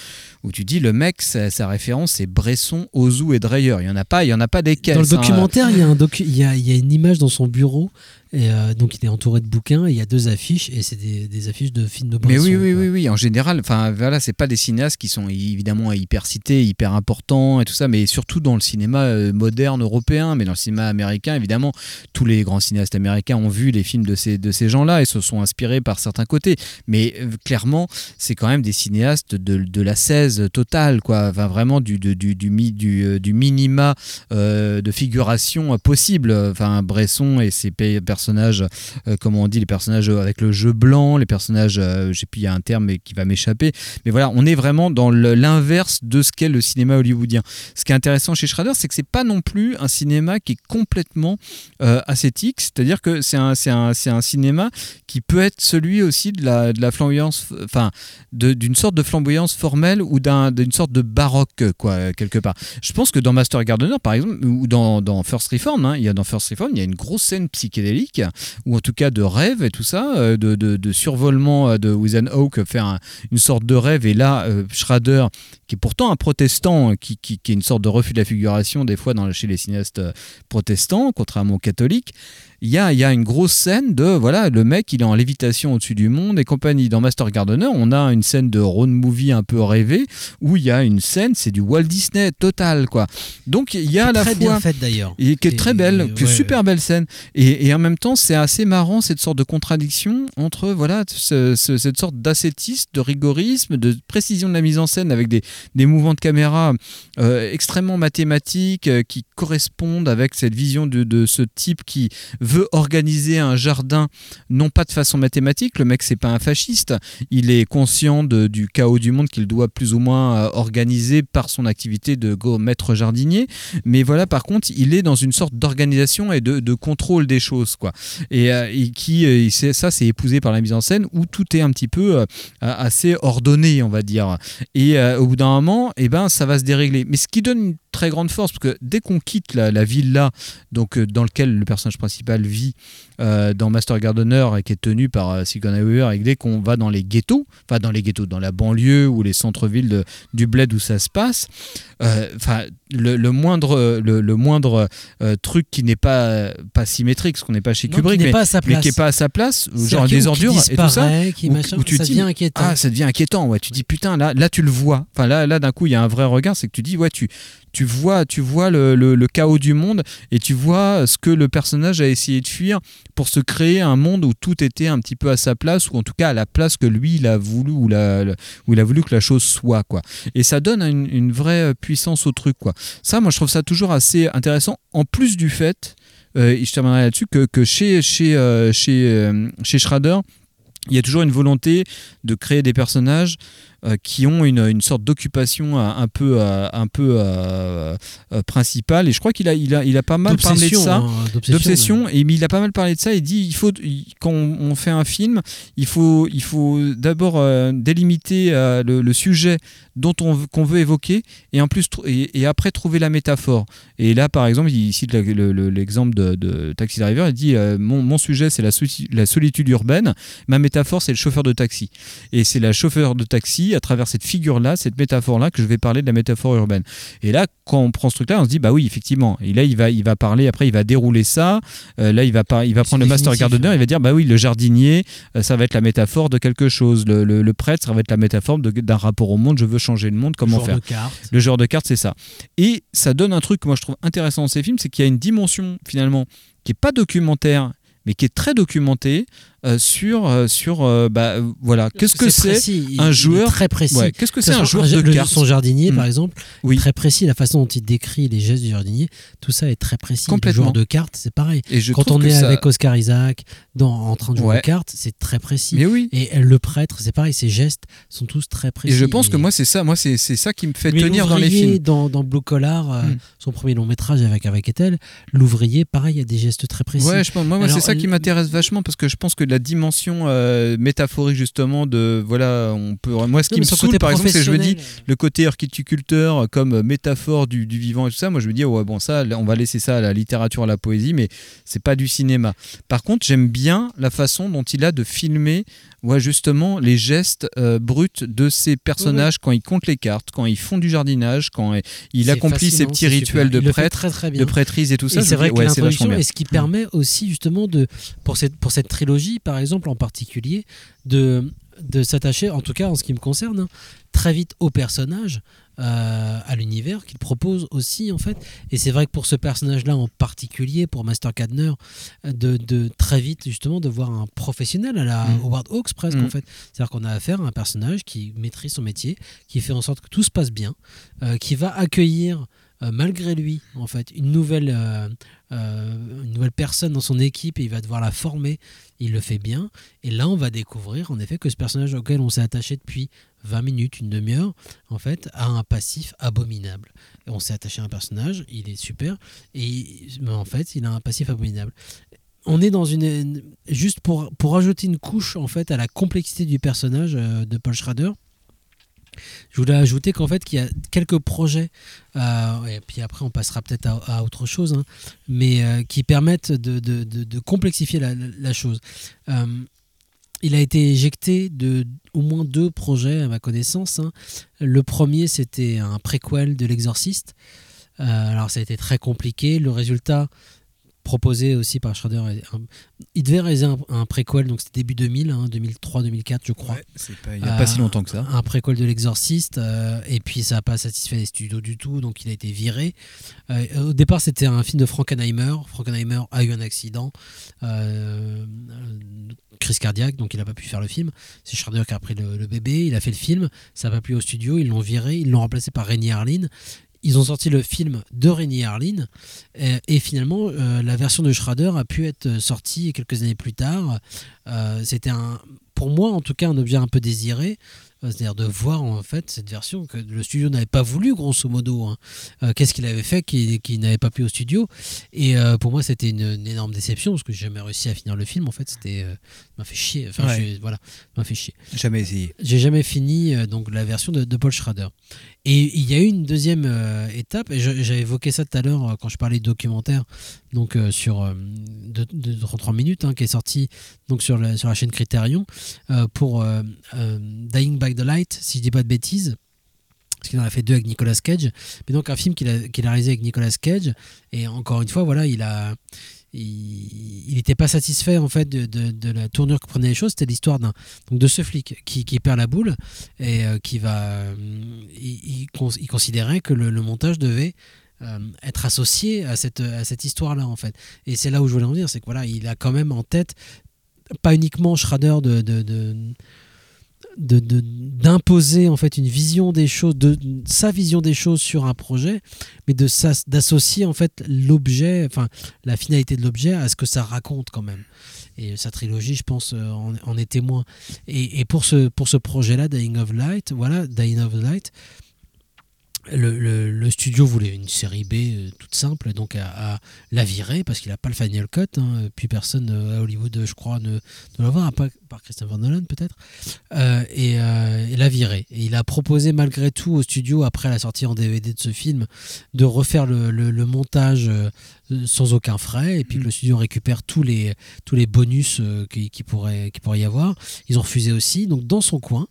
où tu dis le mec, sa, sa référence, c'est Bresson, Ozu et Dreyer. Il y en a pas, il y en a pas des caisses. Dans le hein. documentaire, il y, a un docu- il, y a, il y a une image dans son bureau. Et euh, donc il est entouré de bouquins. Et il y a deux affiches. Et c'est des, des affiches de films de Mais Bresson. oui, oui, quoi. oui, oui. En général, enfin voilà, c'est pas des cinéastes qui sont évidemment hyper cités, hyper importants et tout ça, mais surtout dans le cinéma euh, moderne européen, mais dans le cinéma américain, évidemment, tous les grands cinéastes américains ont vu les films de ces de ces gens-là et se sont inspirés par certains côtés. Mais euh, clairement, c'est quand même des cinéastes de, de la 16 totale, quoi. Enfin, vraiment du du du du, euh, du minima euh, de figuration euh, possible. Enfin, Bresson et ses pe- personnages euh, comment on dit, les personnages avec le jeu blanc, les personnages, euh, j'ai puis il y a un terme qui va m'échapper, mais voilà, on est vraiment dans l'inverse de ce qu'est le cinéma hollywoodien. Ce qui est intéressant chez Schrader, c'est que c'est pas non plus un cinéma qui est complètement ascétique, c'est-à-dire que c'est un, un, un cinéma qui peut être celui aussi de la, de la flamboyance, enfin, d'une sorte de flamboyance formelle ou d'un- d'une sorte de baroque, quoi, quelque part. Je pense que dans Master Gardener, par exemple, ou dans, First Reform, hein, il y a dans First Reform, il y a une grosse scène psychédélique, ou en tout cas de rêve et tout ça, euh, de, de- survolement euh, de Ethan Hawke, faire un- une sorte de rêve. Et là, euh, Schrader, qui est pourtant un protestant, qui, qui, qui est une sorte de refus de la figuration des fois dans, chez les cinéastes protestants, contrairement aux catholiques, il y a, y a une grosse scène de, voilà, le mec, il est en lévitation au-dessus du monde et compagnie. Dans Master Gardener, on a une scène de road movie un peu rêvé, où il y a une scène, c'est du Walt Disney total, quoi. Donc il y a à la très fois... bien faite d'ailleurs. Et qui est très belle, ouais. super belle scène. Et, et en même temps, c'est assez marrant cette sorte de contradiction entre voilà ce- ce- cette sorte d'ascétisme, de rigorisme, de précision de la mise en scène avec des, des mouvements de caméra euh, extrêmement mathématiques euh, qui correspondent avec cette vision de, de ce type qui veut organiser un jardin non pas de façon mathématique. Le mec, c'est pas un fasciste. Il est conscient du chaos du monde qu'il doit plus ou moins euh, organiser par son activité de maître jardinier. Mais voilà, par contre, il est dans une sorte d'organisation et de, contrôle des choses, quoi. Et, euh, et qui, euh, c'est- ça, c'est épousé par la mise en scène où tout est un petit peu euh, assez ordonné, on va dire. Et euh, au bout d'un moment, eh ben, ça va se dérégler. Mais ce qui donne une très grande force, parce que dès qu'on quitte la, la villa, donc euh, dans lequel le personnage principal vit euh, dans Master Gardener et qui est tenu par euh, Sigourney Weaver, et dès qu'on va dans les ghettos, enfin dans les ghettos, dans la banlieue ou les centres-villes de- du bled où ça se passe, euh, enfin le, le moindre, le, le moindre truc qui n'est pas pas symétrique, parce qu'on n'est pas chez Non, Kubrick, qui n'est mais, pas à sa mais place. qui est pas à sa place, genre des ordures et tout ça, qui où- machin, où tu ça dis, devient inquiétant. Ah, ça devient inquiétant, ouais. Tu dis putain, là, là tu le vois. Enfin là, là d'un coup, il y a un vrai regard, c'est que tu dis ouais, tu, tu vois, le, chaos du monde et tu vois ce que le personnage a essayé de fuir pour se créer un monde où tout était un petit peu à sa place ou en tout cas à la place que lui il a voulu ou il a voulu que la chose soit quoi. Et ça donne une, vraie puissance au truc quoi. Ça, moi, je trouve ça toujours assez intéressant. En plus du fait, euh, et je terminerai là-dessus, que, euh, euh, chez Schrader, il y a toujours une volonté de créer des personnages qui ont une, une sorte d'occupation un, un peu, euh, un peu euh, euh, principale. Et je crois qu'il a, il a, il a pas mal parlé de ça. hein, d'obsession, et mais il a pas mal parlé de ça. Il dit il faut, quand on fait un film, il faut, il faut d'abord euh, délimiter euh, le, le sujet dont on qu'on veut évoquer, et en plus et, et après trouver la métaphore. Et là, par exemple, il cite l'exemple de, de Taxi Driver. Il dit euh, mon, mon sujet c'est la, la solitude urbaine, ma métaphore c'est le chauffeur de taxi. Et c'est la chauffeur de taxi à travers cette figure-là, cette métaphore-là, que je vais parler de la métaphore urbaine. Et là, quand on prend ce truc-là, on se dit bah oui, effectivement. Et là, il va, il va parler. Après, il va dérouler ça. Euh, là, il va pas, il va prendre le master gardener. Il va dire bah oui, le jardinier, euh, ça va être la métaphore de quelque chose. Le, le- le prêtre, ça va être la métaphore d'un rapport au monde. Je veux changer le monde. Comment Genre faire le genre de carte, c'est ça. Et ça donne un truc que moi je trouve intéressant dans ces films, c'est qu'il y a une dimension finalement qui est pas documentaire, mais qui est très documentée euh, sur euh, sur euh, bah voilà qu'est-ce que c'est un joueur très précis. Ouais, qu'est-ce que c'est ce un joueur de cartes Son jardinier, par exemple, Oui. très précis. La façon dont il décrit les gestes du jardinier, tout ça est très précis. Complètement. Le joueur de cartes, c'est pareil. Et je Quand on est ça- avec Oscar Isaac dans, en train de jouer Ouais. aux cartes, c'est très précis. Mais oui. Et le prêtre, c'est pareil. Ses gestes sont tous très précis. Et je pense que moi c'est ça, moi c'est c'est ça qui me fait Mais tenir dans les films. Dans, dans Blue Collar, euh, Mm. son premier long métrage avec avec Ethel, l'ouvrier, pareil, il y a des gestes très précis. Ouais, je pense, moi, c'est ça qui m'intéresse vachement parce que je pense que la dimension euh, métaphorique justement de voilà, on peut moi ce Non, qui mais me saoule par exemple, c'est je me dis professionnel. le côté horticulteur euh, comme métaphore du, du vivant et tout ça, moi je me dis ouais bon ça on va laisser ça à la littérature, à la poésie, mais c'est pas du cinéma. Par contre, j'aime bien la façon dont il a de filmer ouais, justement les gestes euh, bruts de ces personnages quand ils comptent les cartes, quand ils font du jardinage, quand il C'est accomplit ses fascinant, petits rituels de prêtre, très, très bien. de prêtrise et tout ça. C'est vrai que ouais, l'introduction est ce qui permet aussi justement de pour cette pour cette trilogie par exemple en particulier de de s'attacher en tout cas en ce qui me concerne hein, très vite au personnage euh, à l'univers qu'il propose aussi en fait et c'est vrai que pour ce personnage là en particulier pour Master Cadner de, de très vite justement de voir un professionnel à la Mm. Howard Hawks presque Mm. en fait c'est à dire qu'on a affaire à un personnage qui maîtrise son métier qui fait en sorte que tout se passe bien euh, qui va accueillir euh, malgré lui, en fait, une nouvelle, euh, euh, une nouvelle personne dans son équipe et il va devoir la former. Il le fait bien. Et là, on va découvrir, en effet, que ce personnage auquel on s'est attaché depuis 20 minutes, une demi-heure, en fait, a un passif abominable. On s'est attaché à un personnage, il est super, et mais en fait, il a un passif abominable. On est dans une. Juste pour, pour ajouter une couche, en fait, à la complexité du personnage de Paul Schrader. Je voulais ajouter qu'en fait, qu'il y a quelques projets, euh, et puis après on passera peut-être à, autre chose, hein, mais euh, qui permettent de, complexifier la, chose. Euh, il a été éjecté de au moins deux projets à ma connaissance. hein. Le premier, c'était un préquel de l'Exorciste. Alors ça a été très compliqué. Le résultat proposé aussi par Schrader, il devait réaliser un, un préquel, donc c'était début 2000, hein, 2003-2004 je crois. Ouais, pas- il n'y a pas si Euh, longtemps que ça. Un préquel de l'exorciste, euh, et puis ça n'a pas satisfait les studios du tout, donc il a été viré. Euh, au départ, c'était un film de Frankenheimer. Frankenheimer a eu un accident, crise cardiaque, donc il n'a pas pu faire le film. C'est Schrader qui a pris le, le bébé, il a fait le film, ça n'a pas plu au studio, ils l'ont viré, ils l'ont remplacé par Rémi Harlin. Ils ont sorti le film de Rémi Harlin et, et finalement euh, la version de Schrader a pu être sortie quelques années plus tard. Euh, C'était un, pour moi en tout cas un objet un peu désiré, euh, c'est-à-dire de voir en fait cette version que le studio n'avait pas voulu grosso modo. hein. Euh, Qu'est-ce qu'il avait fait qui, qui n'avait pas plu au studio Et euh, pour moi c'était une, une énorme déception parce que j'ai jamais réussi à finir le film. En fait c'était euh, ça m'a fait chier. Enfin Ouais. je- voilà, m'a fait chier. Jamais essayé. J'ai jamais fini euh, donc la version de, de Paul Schrader. Et il y a eu une deuxième euh, étape, et j'avais évoqué ça tout à l'heure euh, quand je parlais de documentaire, donc euh, sur de, de 33 minutes, hein, qui est sorti donc sur la, chaîne Criterion pour Dying by the Light, si je dis pas de bêtises. Parce qu'il en a fait deux avec Nicolas Cage, mais donc un film qu'il a, a réalisé avec Nicolas Cage. Et encore une fois, voilà, il a, il n'était pas satisfait en fait de, la tournure que prenaient les choses. C'était l'histoire de ce flic qui, perd la boule et euh, qui va, euh, il, il cons- il considérait que le, montage devait euh, être associé à cette, histoire-là en fait. Et c'est là où je voulais en venir, c'est que voilà, il a quand même en tête pas uniquement Schrader de, de, de- de- d'imposer en fait une vision des choses, de sa vision des choses sur un projet, mais de d'associer en fait l'objet, enfin la finalité de l'objet à ce que ça raconte quand même. Et sa trilogie, je pense, euh, en, en est témoin. Et, et pour ce, pour ce projet-là, Dying of Light, voilà, Dying of Light, le, le- studio voulait une série B euh, toute simple, donc à, la virer parce qu'il n'a pas le final cut. hein, puis personne euh, à Hollywood, je crois, ne, ne l'a voir, à par Christopher Nolan peut-être. Euh, et, euh, et la virer. Et il a proposé malgré tout au studio, après la sortie en DVD de ce film, de refaire le, le- le montage euh, sans aucun frais et puis que le studio récupère tous les, tous les bonus qui, qui pourrait, qui pourrait y avoir. Ils ont refusé aussi. Donc dans son coin,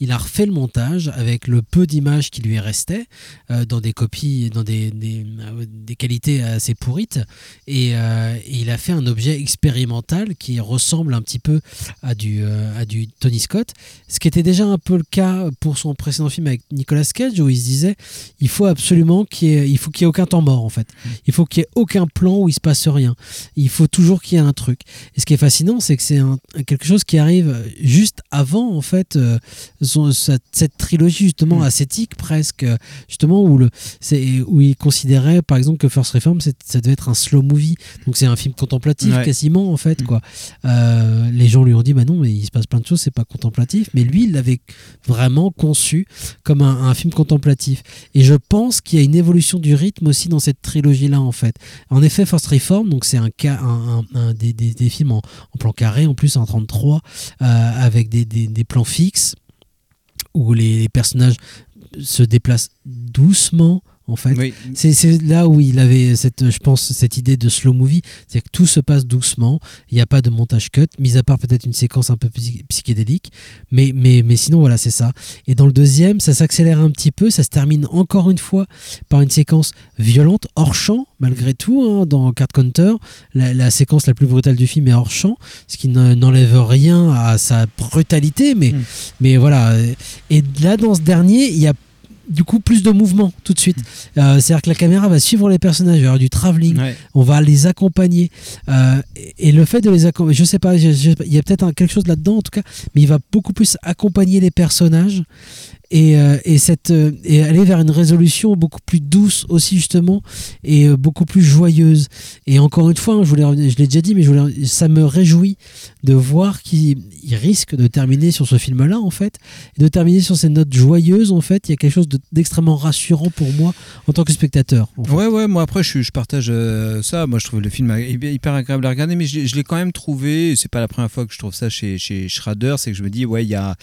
il a refait le montage avec le peu d'images qui lui restait euh, dans des copies, dans des, des, des qualités assez pourrites. Et, et il a fait un objet expérimental qui ressemble un petit peu à du, euh, à du Tony Scott. Ce qui était déjà un peu le cas pour son précédent film avec Nicolas Cage où il se disait il faut absolument qu'il ait, il faut qu'il y ait aucun temps mort en fait. Il faut qu'il y ait aucun plan où il se passe rien. Il faut toujours qu'il y ait un truc. Et ce qui est fascinant, c'est que c'est un- quelque chose qui arrive juste avant en fait euh, son- cette, cette trilogie justement ascétique presque justement où le c'est où il considérait par exemple que First Reform c'est- ça devait être un slow movie donc c'est un film contemplatif Ouais. quasiment en fait quoi Euh, les gens lui ont dit bah non mais il se passe plein de choses c'est pas contemplatif. Mais lui il l'avait vraiment conçu comme un, film contemplatif. Et je pense qu'il y a une évolution du rythme aussi dans cette trilogie là en fait. En effet First Reform donc c'est un cas un, des, films en, plan carré en plus en 33 euh, avec des, plans fixes où les personnages se déplacent doucement en fait Oui. c'est là où il avait cette, je pense, cette idée de slow movie, c'est que tout se passe doucement, il n'y a pas de montage cut, mis à part peut-être une séquence un peu psy- psychédélique, mais, mais, mais sinon voilà, c'est ça. Et dans le deuxième, ça s'accélère un petit peu, ça se termine encore une fois par une séquence violente, hors champ, malgré tout, hein, dans Card Counter, la, la séquence la plus brutale du film est hors champ, ce qui ne- n'enlève rien à sa brutalité, mais, Mm. mais voilà. Et là, dans ce dernier, il y a du coup plus de mouvement tout de suite. Euh, C'est-à-dire que la caméra va suivre les personnages, il y aura du travelling, Ouais. on va les accompagner. Euh, et, et le fait de les accompagner, je sais pas, il y a peut-être quelque chose là-dedans en tout cas, mais il va beaucoup plus accompagner les personnages. Et, euh, et cette euh, et aller vers une résolution beaucoup plus douce aussi justement et euh, beaucoup plus joyeuse et encore une fois hein, je voulais je l'ai déjà dit mais je voulais, ça me réjouit de voir qu'il il risque de terminer sur ce film là en fait et de terminer sur ces notes joyeuses en fait il y a quelque chose de- d'extrêmement rassurant pour moi en tant que spectateur en fait. Ouais, ouais, moi après, je, je partage ça. Moi, je trouve le film hy- hyper agréable à regarder, mais je, je l'ai quand même trouvé, c'est pas la première fois que je trouve ça chez, chez Schrader, c'est que je me dis, ouais, il y a.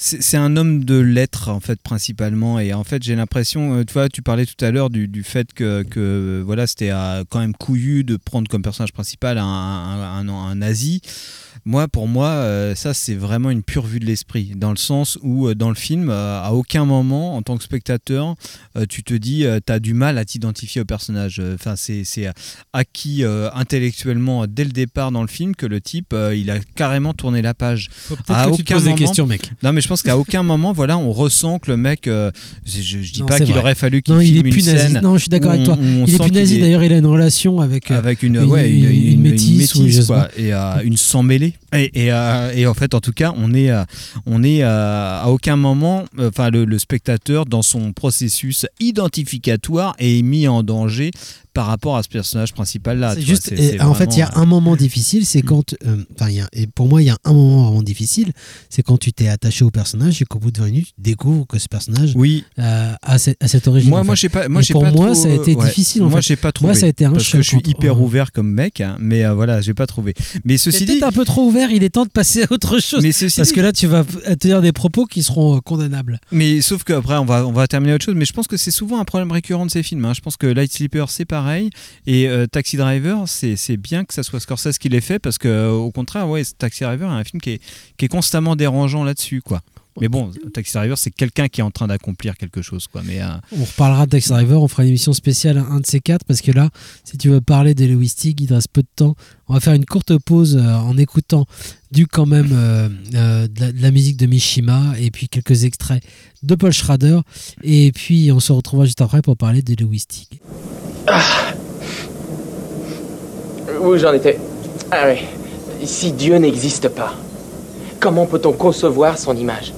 C'est un homme de lettres, en fait, principalement. Et en fait, j'ai l'impression, euh, tu vois, tu parlais tout à l'heure du, du fait que, que, voilà, c'était euh, quand même couillu de prendre comme personnage principal un, un, un- un nazi. Moi, pour moi, euh, ça, c'est vraiment une pure vue de l'esprit, dans le sens où, euh, dans le film, euh, à aucun moment, en tant que spectateur, tu te dis, tu as du mal à t'identifier au personnage. Enfin, c'est acquis intellectuellement dès le départ dans le film que le type, il a carrément tourné la page. peut-être À que tu te aucun poses des moment- questions mec Non, mais je pense qu'à aucun moment, voilà, on ressent que le mec. je, je- dis Non, pas qu'il aurait fallu qu'il non il est filme une scène non je suis d'accord avec toi on- on il est plus nazi est- d'ailleurs il a une relation avec avec une, une- ouais, une, une- une- une métisse ou quoi, et une sans mêlée et, et, euh, et en fait en tout cas on est euh, on est euh, à aucun moment euh, enfin le, le spectateur dans son processus identificatoire est mis en danger par rapport à ce personnage principal là C'est juste, et en fait, il y a euh, un moment difficile, c'est quand, euh, enfin, a- et pour moi, il y a un moment vraiment difficile, c'est quand tu t'es attaché au personnage et qu'au bout de 20 minutes, tu découvres que ce personnage oui euh, a, cette, a cette origine. moi moi fait. pas moi pour pas moi, trop- ça a été ouais. difficile, en moi j'ai pas trouvé Moi, ça a été un parce que je suis hyper ouvert comme mec hein, mais euh, voilà j'ai pas trouvé mais ceci dit un peu trop ouvert, il est temps de passer à autre chose. mais ceci Parce dit- que là, tu vas te dire des propos qui seront euh, condamnables. Mais sauf qu'après, on va, on va terminer autre chose. Mais je pense que c'est souvent un problème récurrent de ces films. hein. Je pense que Light Sleeper, c'est pareil. Et euh, Taxi Driver, c'est c'est bien que ça soit Scorsese qui l'ait fait. Parce que, euh, au contraire, ouais, Taxi Driver est un film qui est, qui est constamment dérangeant là-dessus. quoi. Mais bon, Taxi Driver, c'est quelqu'un qui est en train d'accomplir quelque chose. quoi. Mais, euh, On reparlera de Taxi Driver, on fera une émission spéciale, un de ces quatre, parce que là, si tu veux parler d'Eloistic, il te reste peu de temps. On va faire une courte pause euh, en écoutant du quand même euh, euh, de, la, de la musique de Mishima et puis quelques extraits de Paul Schrader. Et puis on se retrouvera juste après pour parler d'Eloistic. Où j'en étais? Ah oui. Si Dieu n'existe pas, comment peut-on concevoir son image?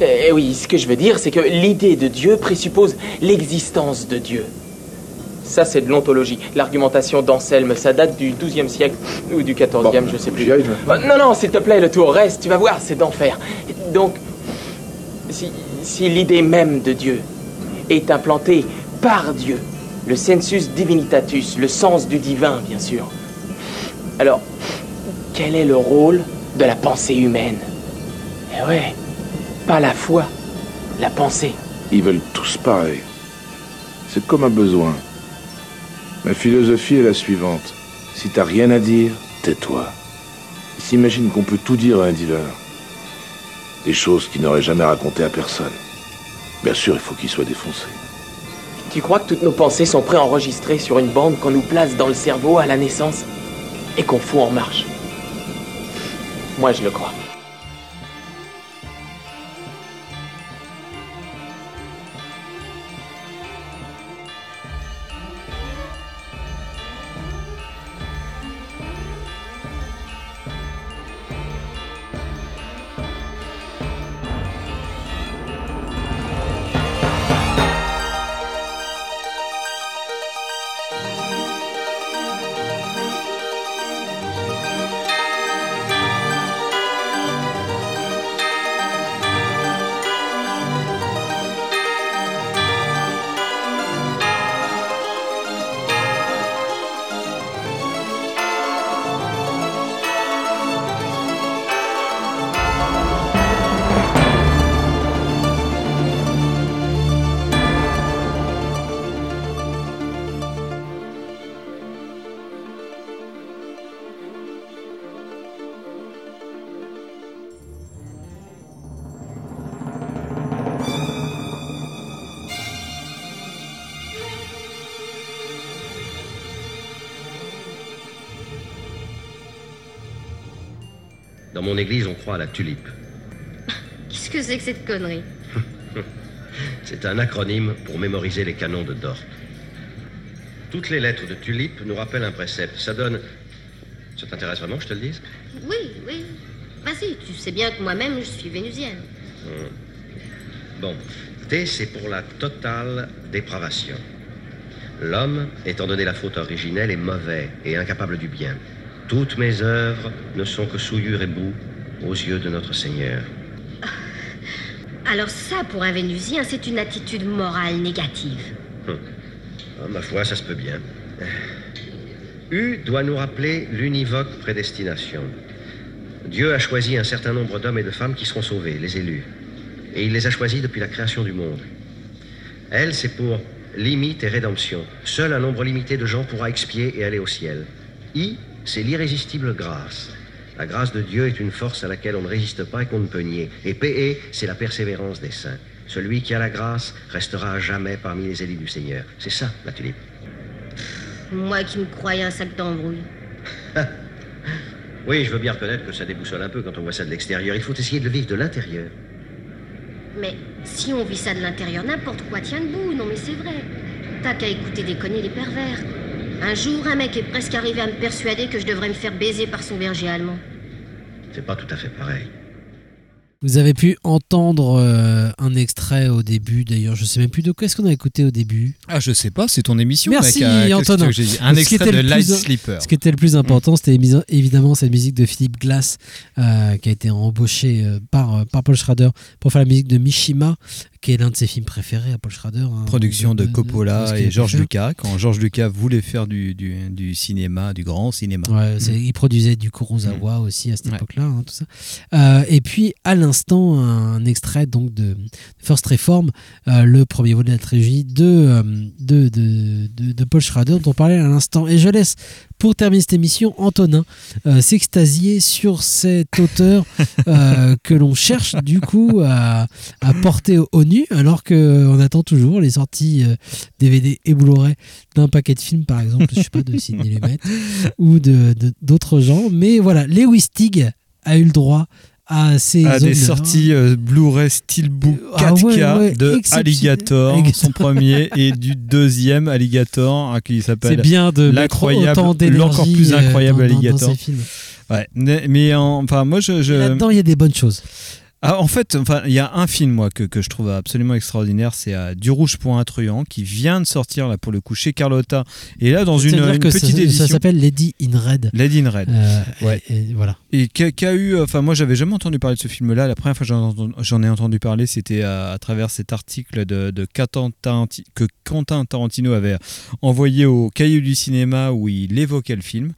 Eh oui, ce que je veux dire, c'est que l'idée de Dieu présuppose l'existence de Dieu. Ça, c'est de l'ontologie. L'argumentation d'Anselme, ça date du XIIe siècle ou du XIVe, je sais plus. Oh, non, non, s'il te plaît, le tour reste, tu vas voir, c'est d'enfer. Donc, si, si l'idée même de Dieu est implantée par Dieu, le sensus divinitatus, le sens du divin, bien sûr, alors, quel est le rôle de la pensée humaine? Eh ouais, pas la foi, la pensée. Ils veulent tous pareil. C'est comme un besoin. Ma philosophie est la suivante. Si t'as rien à dire, tais-toi. Ils s'imaginent qu'on peut tout dire à un dealer. Des choses qu'il n'aurait jamais racontées à personne. Bien sûr, il faut qu'il soit défoncé. Tu crois que toutes nos pensées sont préenregistrées sur une bande qu'on nous place dans le cerveau à la naissance et qu'on fout en marche? Moi, je le crois. Dans mon église, on croit à la tulipe. Qu'est-ce que c'est que cette connerie C'est un acronyme pour mémoriser les canons de Dort. Toutes les lettres de tulipe nous rappellent un précepte. Ça donne. Ça t'intéresse vraiment que je te le dise Oui, oui. Vas-y, tu sais bien que moi-même, je suis vénusienne. Hmm. Bon, T, c'est pour la totale dépravation. L'homme, étant donné la faute originelle, est mauvais et incapable du bien. Toutes mes œuvres ne sont que souillure et boue aux yeux de notre Seigneur. Alors ça, pour un Vénusien, c'est une attitude morale négative. Ah, ma foi, ça se peut bien. U doit nous rappeler l'univoque prédestination. Dieu a choisi un certain nombre d'hommes et de femmes qui seront sauvés, les élus. Et il les a choisis depuis la création du monde. Elle, c'est pour limite et rédemption. Seul un nombre limité de gens pourra expier et aller au ciel. I, c'est l'irrésistible grâce. La grâce de Dieu est une force à laquelle on ne résiste pas et qu'on ne peut nier. Et PE, c'est la persévérance des saints. Celui qui a la grâce restera à jamais parmi les élus du Seigneur. C'est ça, la tulipe. Moi qui me croyais un sac d'embrouille. Oui, je veux bien reconnaître que ça déboussole un peu quand on voit ça de l'extérieur. Il faut essayer de le vivre de l'intérieur. Mais si on vit ça de l'intérieur, n'importe quoi tient debout. Non mais c'est vrai. T'as qu'à écouter déconner les pervers. Un jour, un mec est presque arrivé à me persuader que je devrais me faire baiser par son berger allemand. C'est pas tout à fait pareil. Vous avez pu entendre euh, un extrait au début, d'ailleurs, je sais même plus de quoi est-ce qu'on a écouté au début. Ah, je sais pas, c'est ton émission. Merci mec, euh, Antonin. que dit Un extrait de Light Sleeper. Ce qui était le plus important, c'était évidemment cette musique de Philippe Glass, euh, qui a été embauché euh, par, euh, par Paul Schrader pour faire la musique de Mishima, qui est l'un de ses films préférés à Paul Schrader. hein, Production de de Coppola et Georges. Lucas, quand Georges Lucas voulait faire du, du, du cinéma, du grand cinéma. Ouais, Mm. Il produisait du Kurosawa aussi à cette Ouais. époque-là, hein, tout ça. Euh, et puis à l'instant, un extrait donc de First Reform, euh, le premier volet de la trilogie de, euh, de, de, de- de Paul Schrader dont on parlait à l'instant. Et je laisse pour terminer cette émission Antonin euh, s'extasier sur cet auteur euh, que l'on cherche du coup à, à porter au, au nu, alors qu'on attend toujours les sorties euh, DVD et Blu-ray d'un paquet de films, par exemple, je sais pas, de Sidney Lumet ou de de- d'autres gens. Mais voilà, Lewis Stig a eu le droit à ces à des sorties euh, Blu-ray Steelbook 4K Ah ouais, ouais, de. Alligator, Alligator. son premier, et du deuxième Alligator, hein, qui s'appelle C'est bien de l'incroyable, l'encore plus euh, incroyable dans- dans- dans Alligator. ces films. Ouais, mais mais en- enfin moi je, je- Là-dedans, il y a des bonnes choses. Ah, en fait, enfin, il y a un film moi que, que je trouve absolument extraordinaire, c'est euh, Du rouge pour un truand qui vient de sortir là pour le coup chez Carlotta et là dans une, ça- petite ça, édition. s'appelle Lady in Red. Lady in Red. Euh, Ouais. et, et voilà. Et qui a, qui a eu, enfin moi j'avais jamais entendu parler de ce film-là. La première fois que j'en ai entendu parler, c'était à, à travers cet article de, que Quentin Tarantino avait envoyé au Cahier du cinéma où il évoquait le film,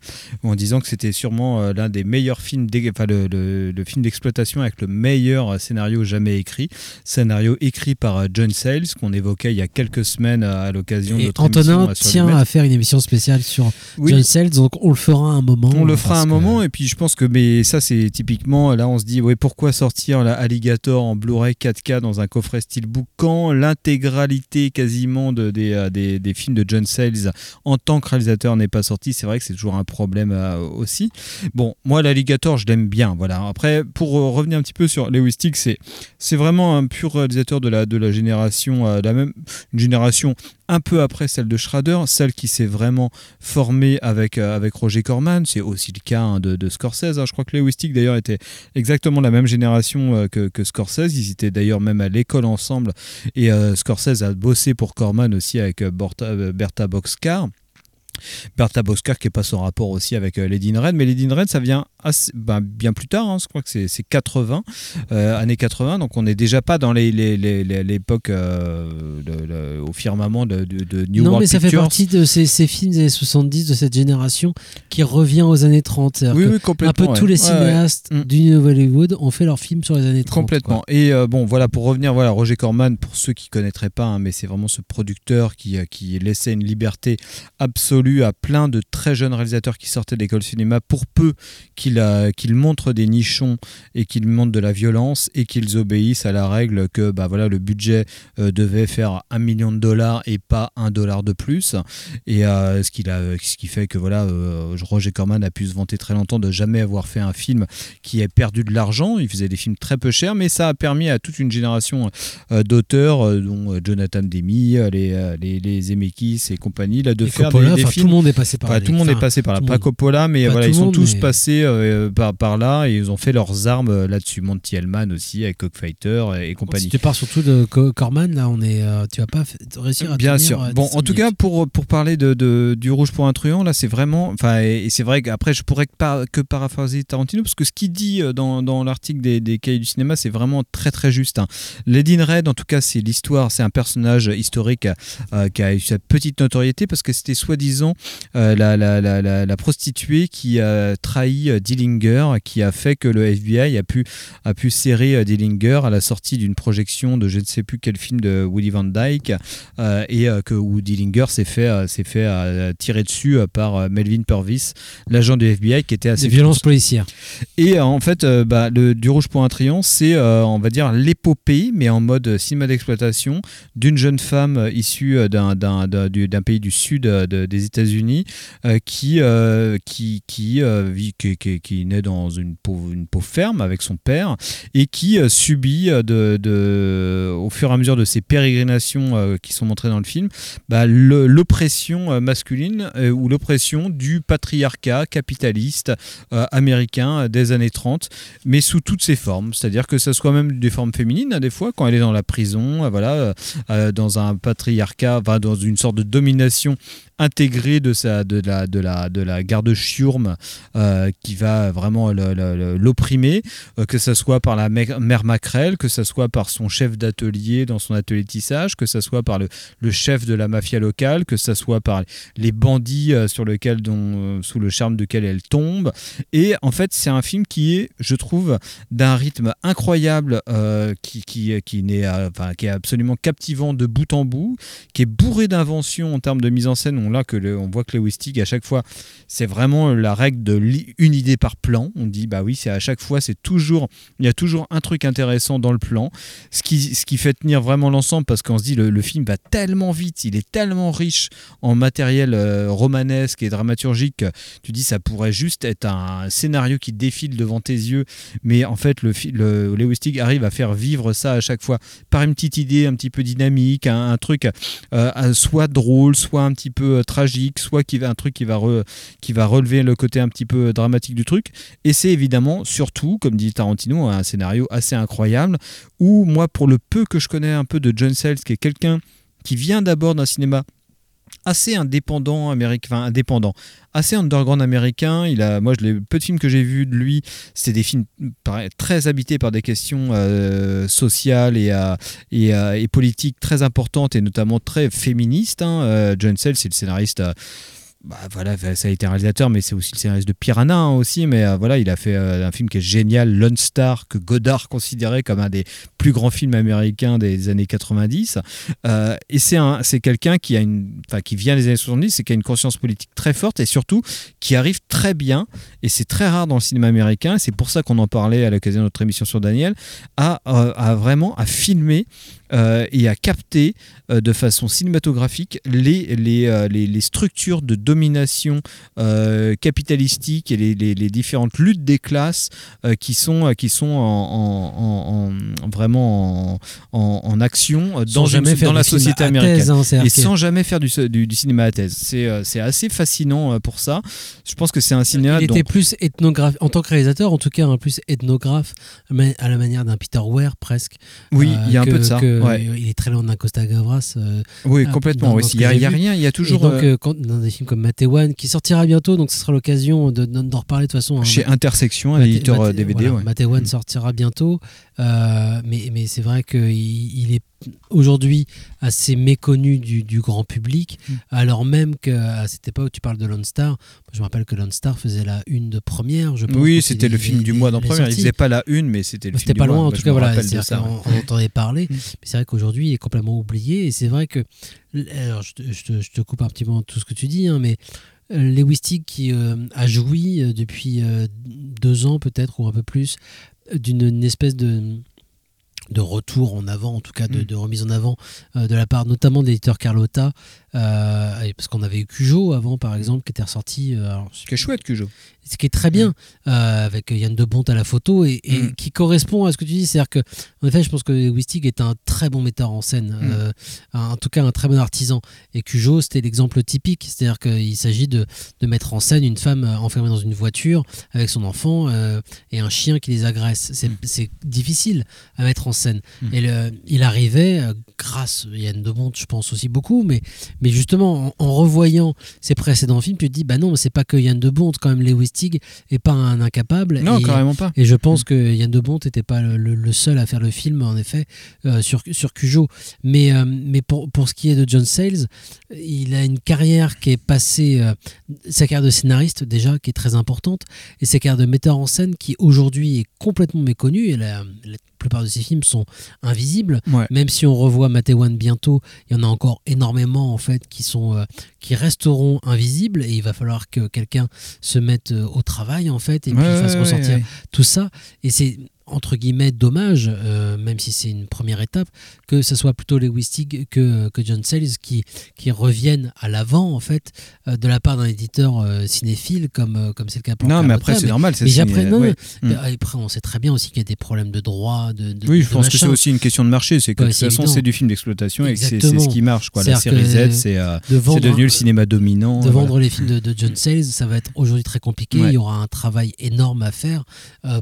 en disant que c'était sûrement euh, l'un des meilleurs films, enfin le, le- le film d'exploitation avec le meilleur euh, scénario jamais écrit, scénario écrit par euh, John Sayles qu'on évoquait il y a quelques semaines à, à l'occasion de notre émission, Antonin euh, sur tient à faire une émission spéciale sur Oui. John Sayles, donc on le fera un moment. On le fera un que- moment et puis je pense que mais ça c'est typiquement là on se dit ouais pourquoi sortir la Alligator en Blu-ray 4K dans un coffret steelbook quand l'intégralité quasiment de, des, euh, des, des films de John Sayles en tant que réalisateur n'est pas sorti c'est vrai que c'est toujours un problème euh, aussi bon moi l'Alligator je l'aime bien voilà après pour euh, revenir un petit peu sur Lewis Stick c'est c'est vraiment un pur réalisateur de la génération euh, la même une génération un peu après celle de Schrader, celle qui s'est vraiment formée avec, euh, Roger Corman. C'est aussi le cas hein, de, Scorsese. hein. Je crois que Lewis Stick d'ailleurs était exactement la même génération euh, que, Scorsese. Ils étaient d'ailleurs même à l'école ensemble. Et Scorsese a bossé pour Corman aussi avec Bertha Boxcar. Bertha Boxcar qui est pas son rapport aussi avec euh, Lady in Red, mais Lady in Red ça vient assez- ben, bien plus tard, hein. je crois que c'est c'est 80, euh, années 80, donc on n'est déjà pas dans les- les- les- les- l'époque euh, au firmament de, de- de New non, World mais ça fait partie de ces, ces films des années 70, de cette génération qui revient aux années 30. C'est-à-dire Oui, oui, un peu complètement, tous les Ouais, ouais. cinéastes Mm. du New Hollywood ont fait leurs films sur les années 30. Complètement. Et euh, bon, voilà, pour revenir, voilà, Roger Corman, pour ceux qui connaîtraient pas, hein, mais c'est vraiment ce producteur qui, qui laissait une liberté absolue à plein de très jeunes réalisateurs qui sortaient d'école cinéma, pour peu qu'ils qu'ils montrent des nichons et qu'ils montrent de la violence et qu'ils obéissent à la règle que bah, voilà, le budget euh, devait faire un million de dollars et pas un dollar de plus. Et euh, ce, qu'il a, ce qui fait que voilà, euh, Roger Corman a pu se vanter très longtemps de jamais avoir fait un film qui a perdu de l'argent. Il faisait des films très peu chers, mais ça a permis à toute une génération d'auteurs, dont Jonathan Demi, les, les, les Zemeckis et compagnie, là, de Et faire Coppola, des, film. Tout le monde est passé par Enfin, là. tout le monde est passé par là. Pas. Coppola, mais voilà, ils sont monde, tous mais- passés euh, par, par là et ils ont fait leurs armes euh, là-dessus. Monty Hellman aussi, avec Cockfighter et, et compagnie. Si tu pars surtout de Co- Corman, là, on est, euh, tu vas pas réussir à Bien tenir, sûr. euh, Bon, 10 en tout minutes. cas, pour, pour parler de, de- du Rouge pour un truand, là, c'est vraiment. Enfin, et, et c'est vrai qu'après, je pourrais que, par- que paraphraser Tarantino, parce que ce qu'il dit euh, dans, dans l'article des, des cahiers du cinéma, c'est vraiment très, très juste. hein. Lady in Red, en tout cas, c'est l'histoire, c'est un personnage historique euh, qui a eu sa petite notoriété, parce que c'était soi-disant euh, la, la, la, la, la prostituée qui a trahi euh, Dillinger, qui a fait que le FBI a pu, a pu serrer euh, Dillinger à la sortie d'une projection de je ne sais plus quel film de Woody Van Dyke et que où Dillinger s'est fait, s'est fait tirer dessus par Melvin Purvis, l'agent du FBI qui était assez Des violences policières. et en fait, bah, le Du Rouge pour un Triomphe, c'est, on va dire, l'épopée, mais en mode cinéma d'exploitation, d'une jeune femme issue d'un, d'un, d'un- du- d'un pays du sud de- des États-Unis euh, qui, euh, qui, qui, euh, vit, qui, qui- qui naît dans une pauvre, une pauvre ferme avec son père et qui euh, subit, euh, de, de- au fur et à mesure de ses pérégrinations euh, qui sont montrées dans le film, bah, l'oppression euh, masculine euh, ou l'oppression du patriarcat capitaliste euh, américain euh, des années 30, mais sous toutes ses formes. C'est-à-dire que ce soit même des formes féminines, hein, des fois, quand elle est dans la prison, euh, voilà, euh, euh, dans un patriarcat, dans une sorte de domination intégrée de, sa, de, la, de, la, de la garde Schurm euh, qui va vraiment l'opprimer, euh, que ce soit par la mère Macrel, que ce soit par son chef d'atelier dans son atelier tissage, que ce soit par le, le chef de la mafia locale, que ce soit par les bandits euh, sur lequel, dont, sous le charme duquel elle tombe. Et en fait, c'est un film qui est, je trouve, d'un rythme incroyable, qui, qui, qui, euh, enfin, qui est absolument captivant de bout en bout, qui est bourré d'inventions en termes de mise en scène. On, là que le- on voit que Lewis Stig, à chaque fois, c'est vraiment la règle de une idée par plan. On dit, bah oui, c'est à chaque fois, c'est toujours, il y a toujours un truc intéressant dans le plan, ce qui, ce qui fait tenir vraiment l'ensemble parce qu'on se dit, le, film va tellement vite, il est tellement riche en matériel euh, romanesque et dramaturgique, que tu dis, ça pourrait juste être un scénario qui défile devant tes yeux, mais en fait, le, le Lewis Stig arrive à faire vivre ça à chaque fois par une petite idée un petit peu dynamique, un, un truc euh, soit drôle, soit un petit peu euh, tragique, soit qui va un truc qui va qui va relever le côté un petit peu dramatique du truc. Et c'est évidemment surtout, comme dit Tarantino, un scénario assez incroyable où moi, pour le peu que je connais un peu de John Sayles, qui est quelqu'un qui vient d'abord d'un cinéma assez indépendant américain, indépendant, assez underground américain. Il a, moi, l'ai- peu de films que j'ai vus de lui, c'était des films très habités par des questions euh, sociales et, euh, et, euh, et politiques très importantes et notamment très féministes. hein. John Sayles, c'est le scénariste. Bah, voilà, ça a été réalisateur, mais c'est aussi le scénariste de Piranha hein, aussi. Mais euh, voilà, il a fait euh, un film qui est génial, Lone Star, que Godard considérait comme un des plus grands films américains des années 90. Euh, et c'est un, c'est quelqu'un qui a une, qui vient des années 70, et qui a une conscience politique très forte et surtout qui arrive très bien. Et c'est très rare dans le cinéma américain. C'est pour ça qu'on en parlait à l'occasion de notre émission sur Daniel, à, euh, à vraiment à filmer euh, et à capter euh, de façon cinématographique les, les, les, les structures de domination capitalistique et les, les- les différentes luttes des classes qui sont, qui sont en, en- en- en- vraiment en, action dans, jamais faire dans la société américaine. thèse, hein, et sans jamais faire du, du, du cinéma à thèse. C'est assez fascinant pour ça. Je pense que c'est un cinéma Il était plus ethnographe, en tant que réalisateur, en tout cas, un plus ethnographe, mais à la manière d'un Peter Weir presque. Euh, Oui, il y a un peu de ça, que- ouais. Il est très loin d'un Costa Gavras. euh, Oui, euh, complètement, oui. Il y a- rien, il y a Et toujours, donc, euh, euh, quand- dans des films comme Matewan, qui sortira bientôt, donc ce sera l'occasion de- de- d'en reparler de toute façon. hein. Chez Intersection, un éditeur, euh, DVD, voilà, ouais. Matewan sortira bientôt, euh, mais, mais c'est vrai qu'il il est aujourd'hui assez méconnu du, du grand public, Mm. alors même qu'à cette époque, tu parles de Lone Star, je me rappelle que Lone Star faisait la une de première, je pense. Oui, c'était le film il- du mois d'en première. Il faisait pas la une, mais c'était le Bah, film C'était du pas mois. loin, en tout cas, voilà. de ça, ouais. On, entendait parler, mais c'est vrai qu'aujourd'hui, il est complètement oublié. Et c'est vrai que. Alors, je te, je te- je te coupe un petit peu tout ce que tu dis, hein, mais euh, Lewis Stieg qui euh, a joui euh, depuis euh, deux ans, peut-être, ou un peu plus, d'une une espèce de de retour en avant, en tout cas de, de remise en avant euh, de la part notamment de l'éditeur Carlotta, euh, parce qu'on avait eu Cujo avant par exemple qui était ressorti. euh, alors, Qui est chouette, Cujo. ce qui est très bien euh, avec Yann de Bont à la photo et, et Mm. qui correspond à ce que tu dis c'est à dire que en effet je pense que Wistig est un très bon metteur en scène Mm. euh, un- en tout cas un très bon artisan et Cujo c'était l'exemple typique c'est à dire qu'il s'agit de, de mettre en scène une femme enfermée dans une voiture avec son enfant et un chien qui les agresse c'est c'est difficile à mettre en scène Mm. et le- il arrivait euh, grâce à Yann de Bont je pense aussi beaucoup mais mais justement, en, en revoyant ses précédents films, tu te dis, bah non, mais c'est pas que Yann de Bont, quand même, Lewis Stig est pas un incapable. Non, et, carrément pas. Et je pense que Yann de Bont n'était pas le, le- le seul à faire le film, en effet, euh, sur, sur Cujo. Mais, euh, mais pour, pour ce qui est de John Sayles, il a une carrière qui est passée, euh, sa carrière de scénariste déjà, qui est très importante, et sa carrière de metteur en scène qui aujourd'hui est complètement méconnue. Et la, la plupart de ses films sont invisibles. Ouais. Même si on revoit Matewan bientôt, il y en a encore énormément en fait qui sont euh, qui resteront invisibles et il va falloir que quelqu'un se mette euh, au travail en fait et puis fasse ressortir tout ça. Et c'est entre guillemets dommage, euh, même si c'est une première étape, que ce soit plutôt Lewis Stig que, que John Sayles qui, qui reviennent à l'avant en fait euh, de la part d'un éditeur euh, cinéphile comme comme c'est le cas pour Non, mais après, c'est normal, c'est après, non, ouais. Mm. après on sait très bien aussi qu'il y a des problèmes de droit, de, de- Oui, de je pense que c'est aussi une question de marché. C'est que Ouais, de toute façon, c'est du film d'exploitation et c'est ce qui marche. Quoi. La série Z, c'est de devenu le cinéma dominant. de voilà. vendre les films de, de John Sayles, ça va être aujourd'hui très compliqué. Ouais. Il y aura un travail énorme à faire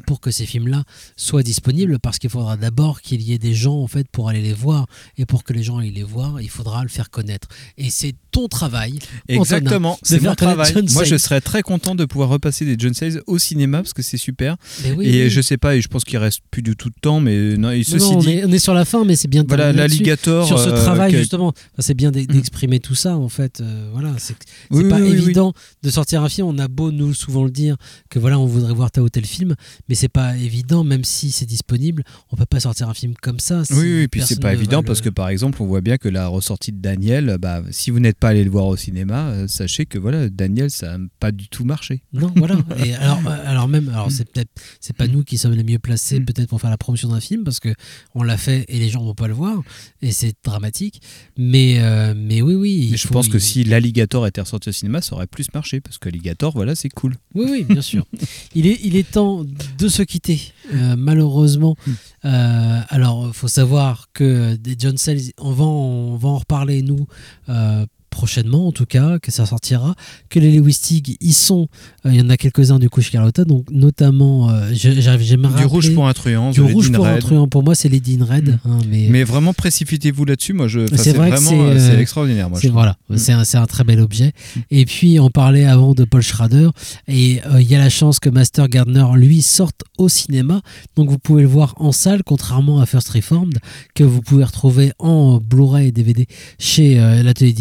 pour que ces films-là soient disponibles parce qu'il faudra d'abord qu'il y ait des gens en fait pour aller les voir et pour que les gens aillent les voir, il faudra le faire connaître. Et c'est ton travail. Exactement, c'est mon travail. John Moi, je serais très content de pouvoir repasser des John Sayles au cinéma parce que c'est super. Oui, et oui. je sais pas, et je pense qu'il reste plus du tout de temps, mais non, et Non, ceci non, on, dit, est, on est sur la fin, mais c'est bien. Voilà, l'alligator, Sur ce euh, travail, que- justement, Enfin, c'est bien d'e- d'exprimer tout ça, en fait. euh, voilà, c'est Oui, pas évident de sortir un film. On a beau nous souvent le dire que voilà, on voudrait voir tel ou tel film, mais c'est pas évident, même si c'est disponible. On peut pas sortir un film comme ça. si Oui, oui, et puis c'est pas évident le- parce que par exemple, on voit bien que la ressortie de Daniel, bah, si vous n'êtes pas allé le voir au cinéma, euh, sachez que voilà, Daniel, ça n'a pas du tout marché. Non, voilà. Et alors, euh, alors même, alors c'est peut-être, c'est pas nous qui sommes les mieux placés peut-être pour faire la promotion d'un film parce que on l'a fait et les gens vont pas le voir et c'est dramatique. Mais, euh, mais oui, oui. Mais je pense que si l'alligator était ressorti au cinéma, ça aurait plus marché parce que l'alligator, voilà, c'est cool. Oui, oui, bien sûr. il, est, il est temps de se quitter, euh, malheureusement. Euh, alors, il faut savoir que des John on va, en- on va en reparler, nous, euh, prochainement, en tout cas, que ça sortira. Que les Lewis Stig, ils sont, euh, il y en a quelques-uns du coup chez Carlotta, donc notamment, euh, à Du rouge pour un truand, Du rouge pour un truand, pour moi, c'est Lady in Red. hein, mais, Mais vraiment, précipitez-vous là-dessus. Moi, je, c'est vrai vraiment, c'est, euh, euh, c'est extraordinaire. Moi, je voilà, Mm. c'est un, un très bel objet. Et puis on parlait avant de Paul Schrader et il y a la chance que Master Gardner lui sorte au cinéma, donc vous pouvez le voir en salle, contrairement à First Reformed que vous pouvez retrouver en Blu-ray et DVD chez l'atelier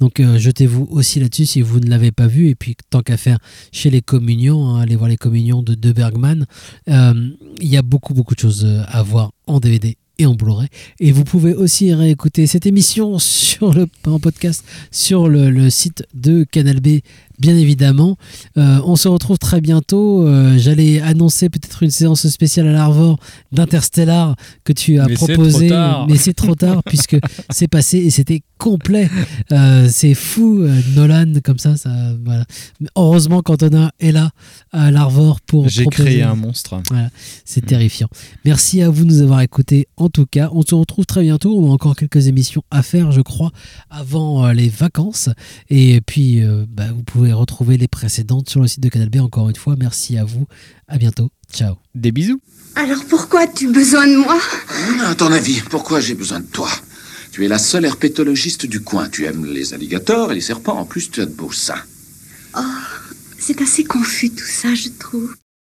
Donc euh, jetez-vous aussi là-dessus si vous ne l'avez pas vu. Et puis tant qu'à faire chez les communions, hein, allez voir les communions de De Bergman. Euh, Il y a beaucoup beaucoup de choses euh, à voir en DVD et en Blu-ray. Et vous pouvez aussi réécouter cette émission sur le, podcast sur le site de Canal B, bien évidemment. Euh, on se retrouve très bientôt. Euh, J'allais annoncer peut-être une séance spéciale à l'Arvor d'Interstellar que tu as Mais proposé, mais c'est trop tard puisque c'est passé et c'était complet. Euh, c'est fou, Nolan, comme ça. ça voilà. Heureusement qu'Antonin est là à l'Arvor pour J'ai créé un monstre. voilà, c'est terrifiant. Merci à vous de nous avoir écoutés. En tout cas, on se retrouve très bientôt. On a encore quelques émissions à faire, je crois, avant les vacances. Et puis, bah, vous pouvez retrouver les précédentes sur le site de Canal B. Encore une fois, merci à vous. À bientôt. Ciao. Des bisous. Alors pourquoi as-tu besoin de moi? À ton avis, pourquoi j'ai besoin de toi? Tu es la seule herpétologiste du coin. Tu aimes les alligators et les serpents. En plus, tu as de beaux seins. Oh, c'est assez confus tout ça, je trouve.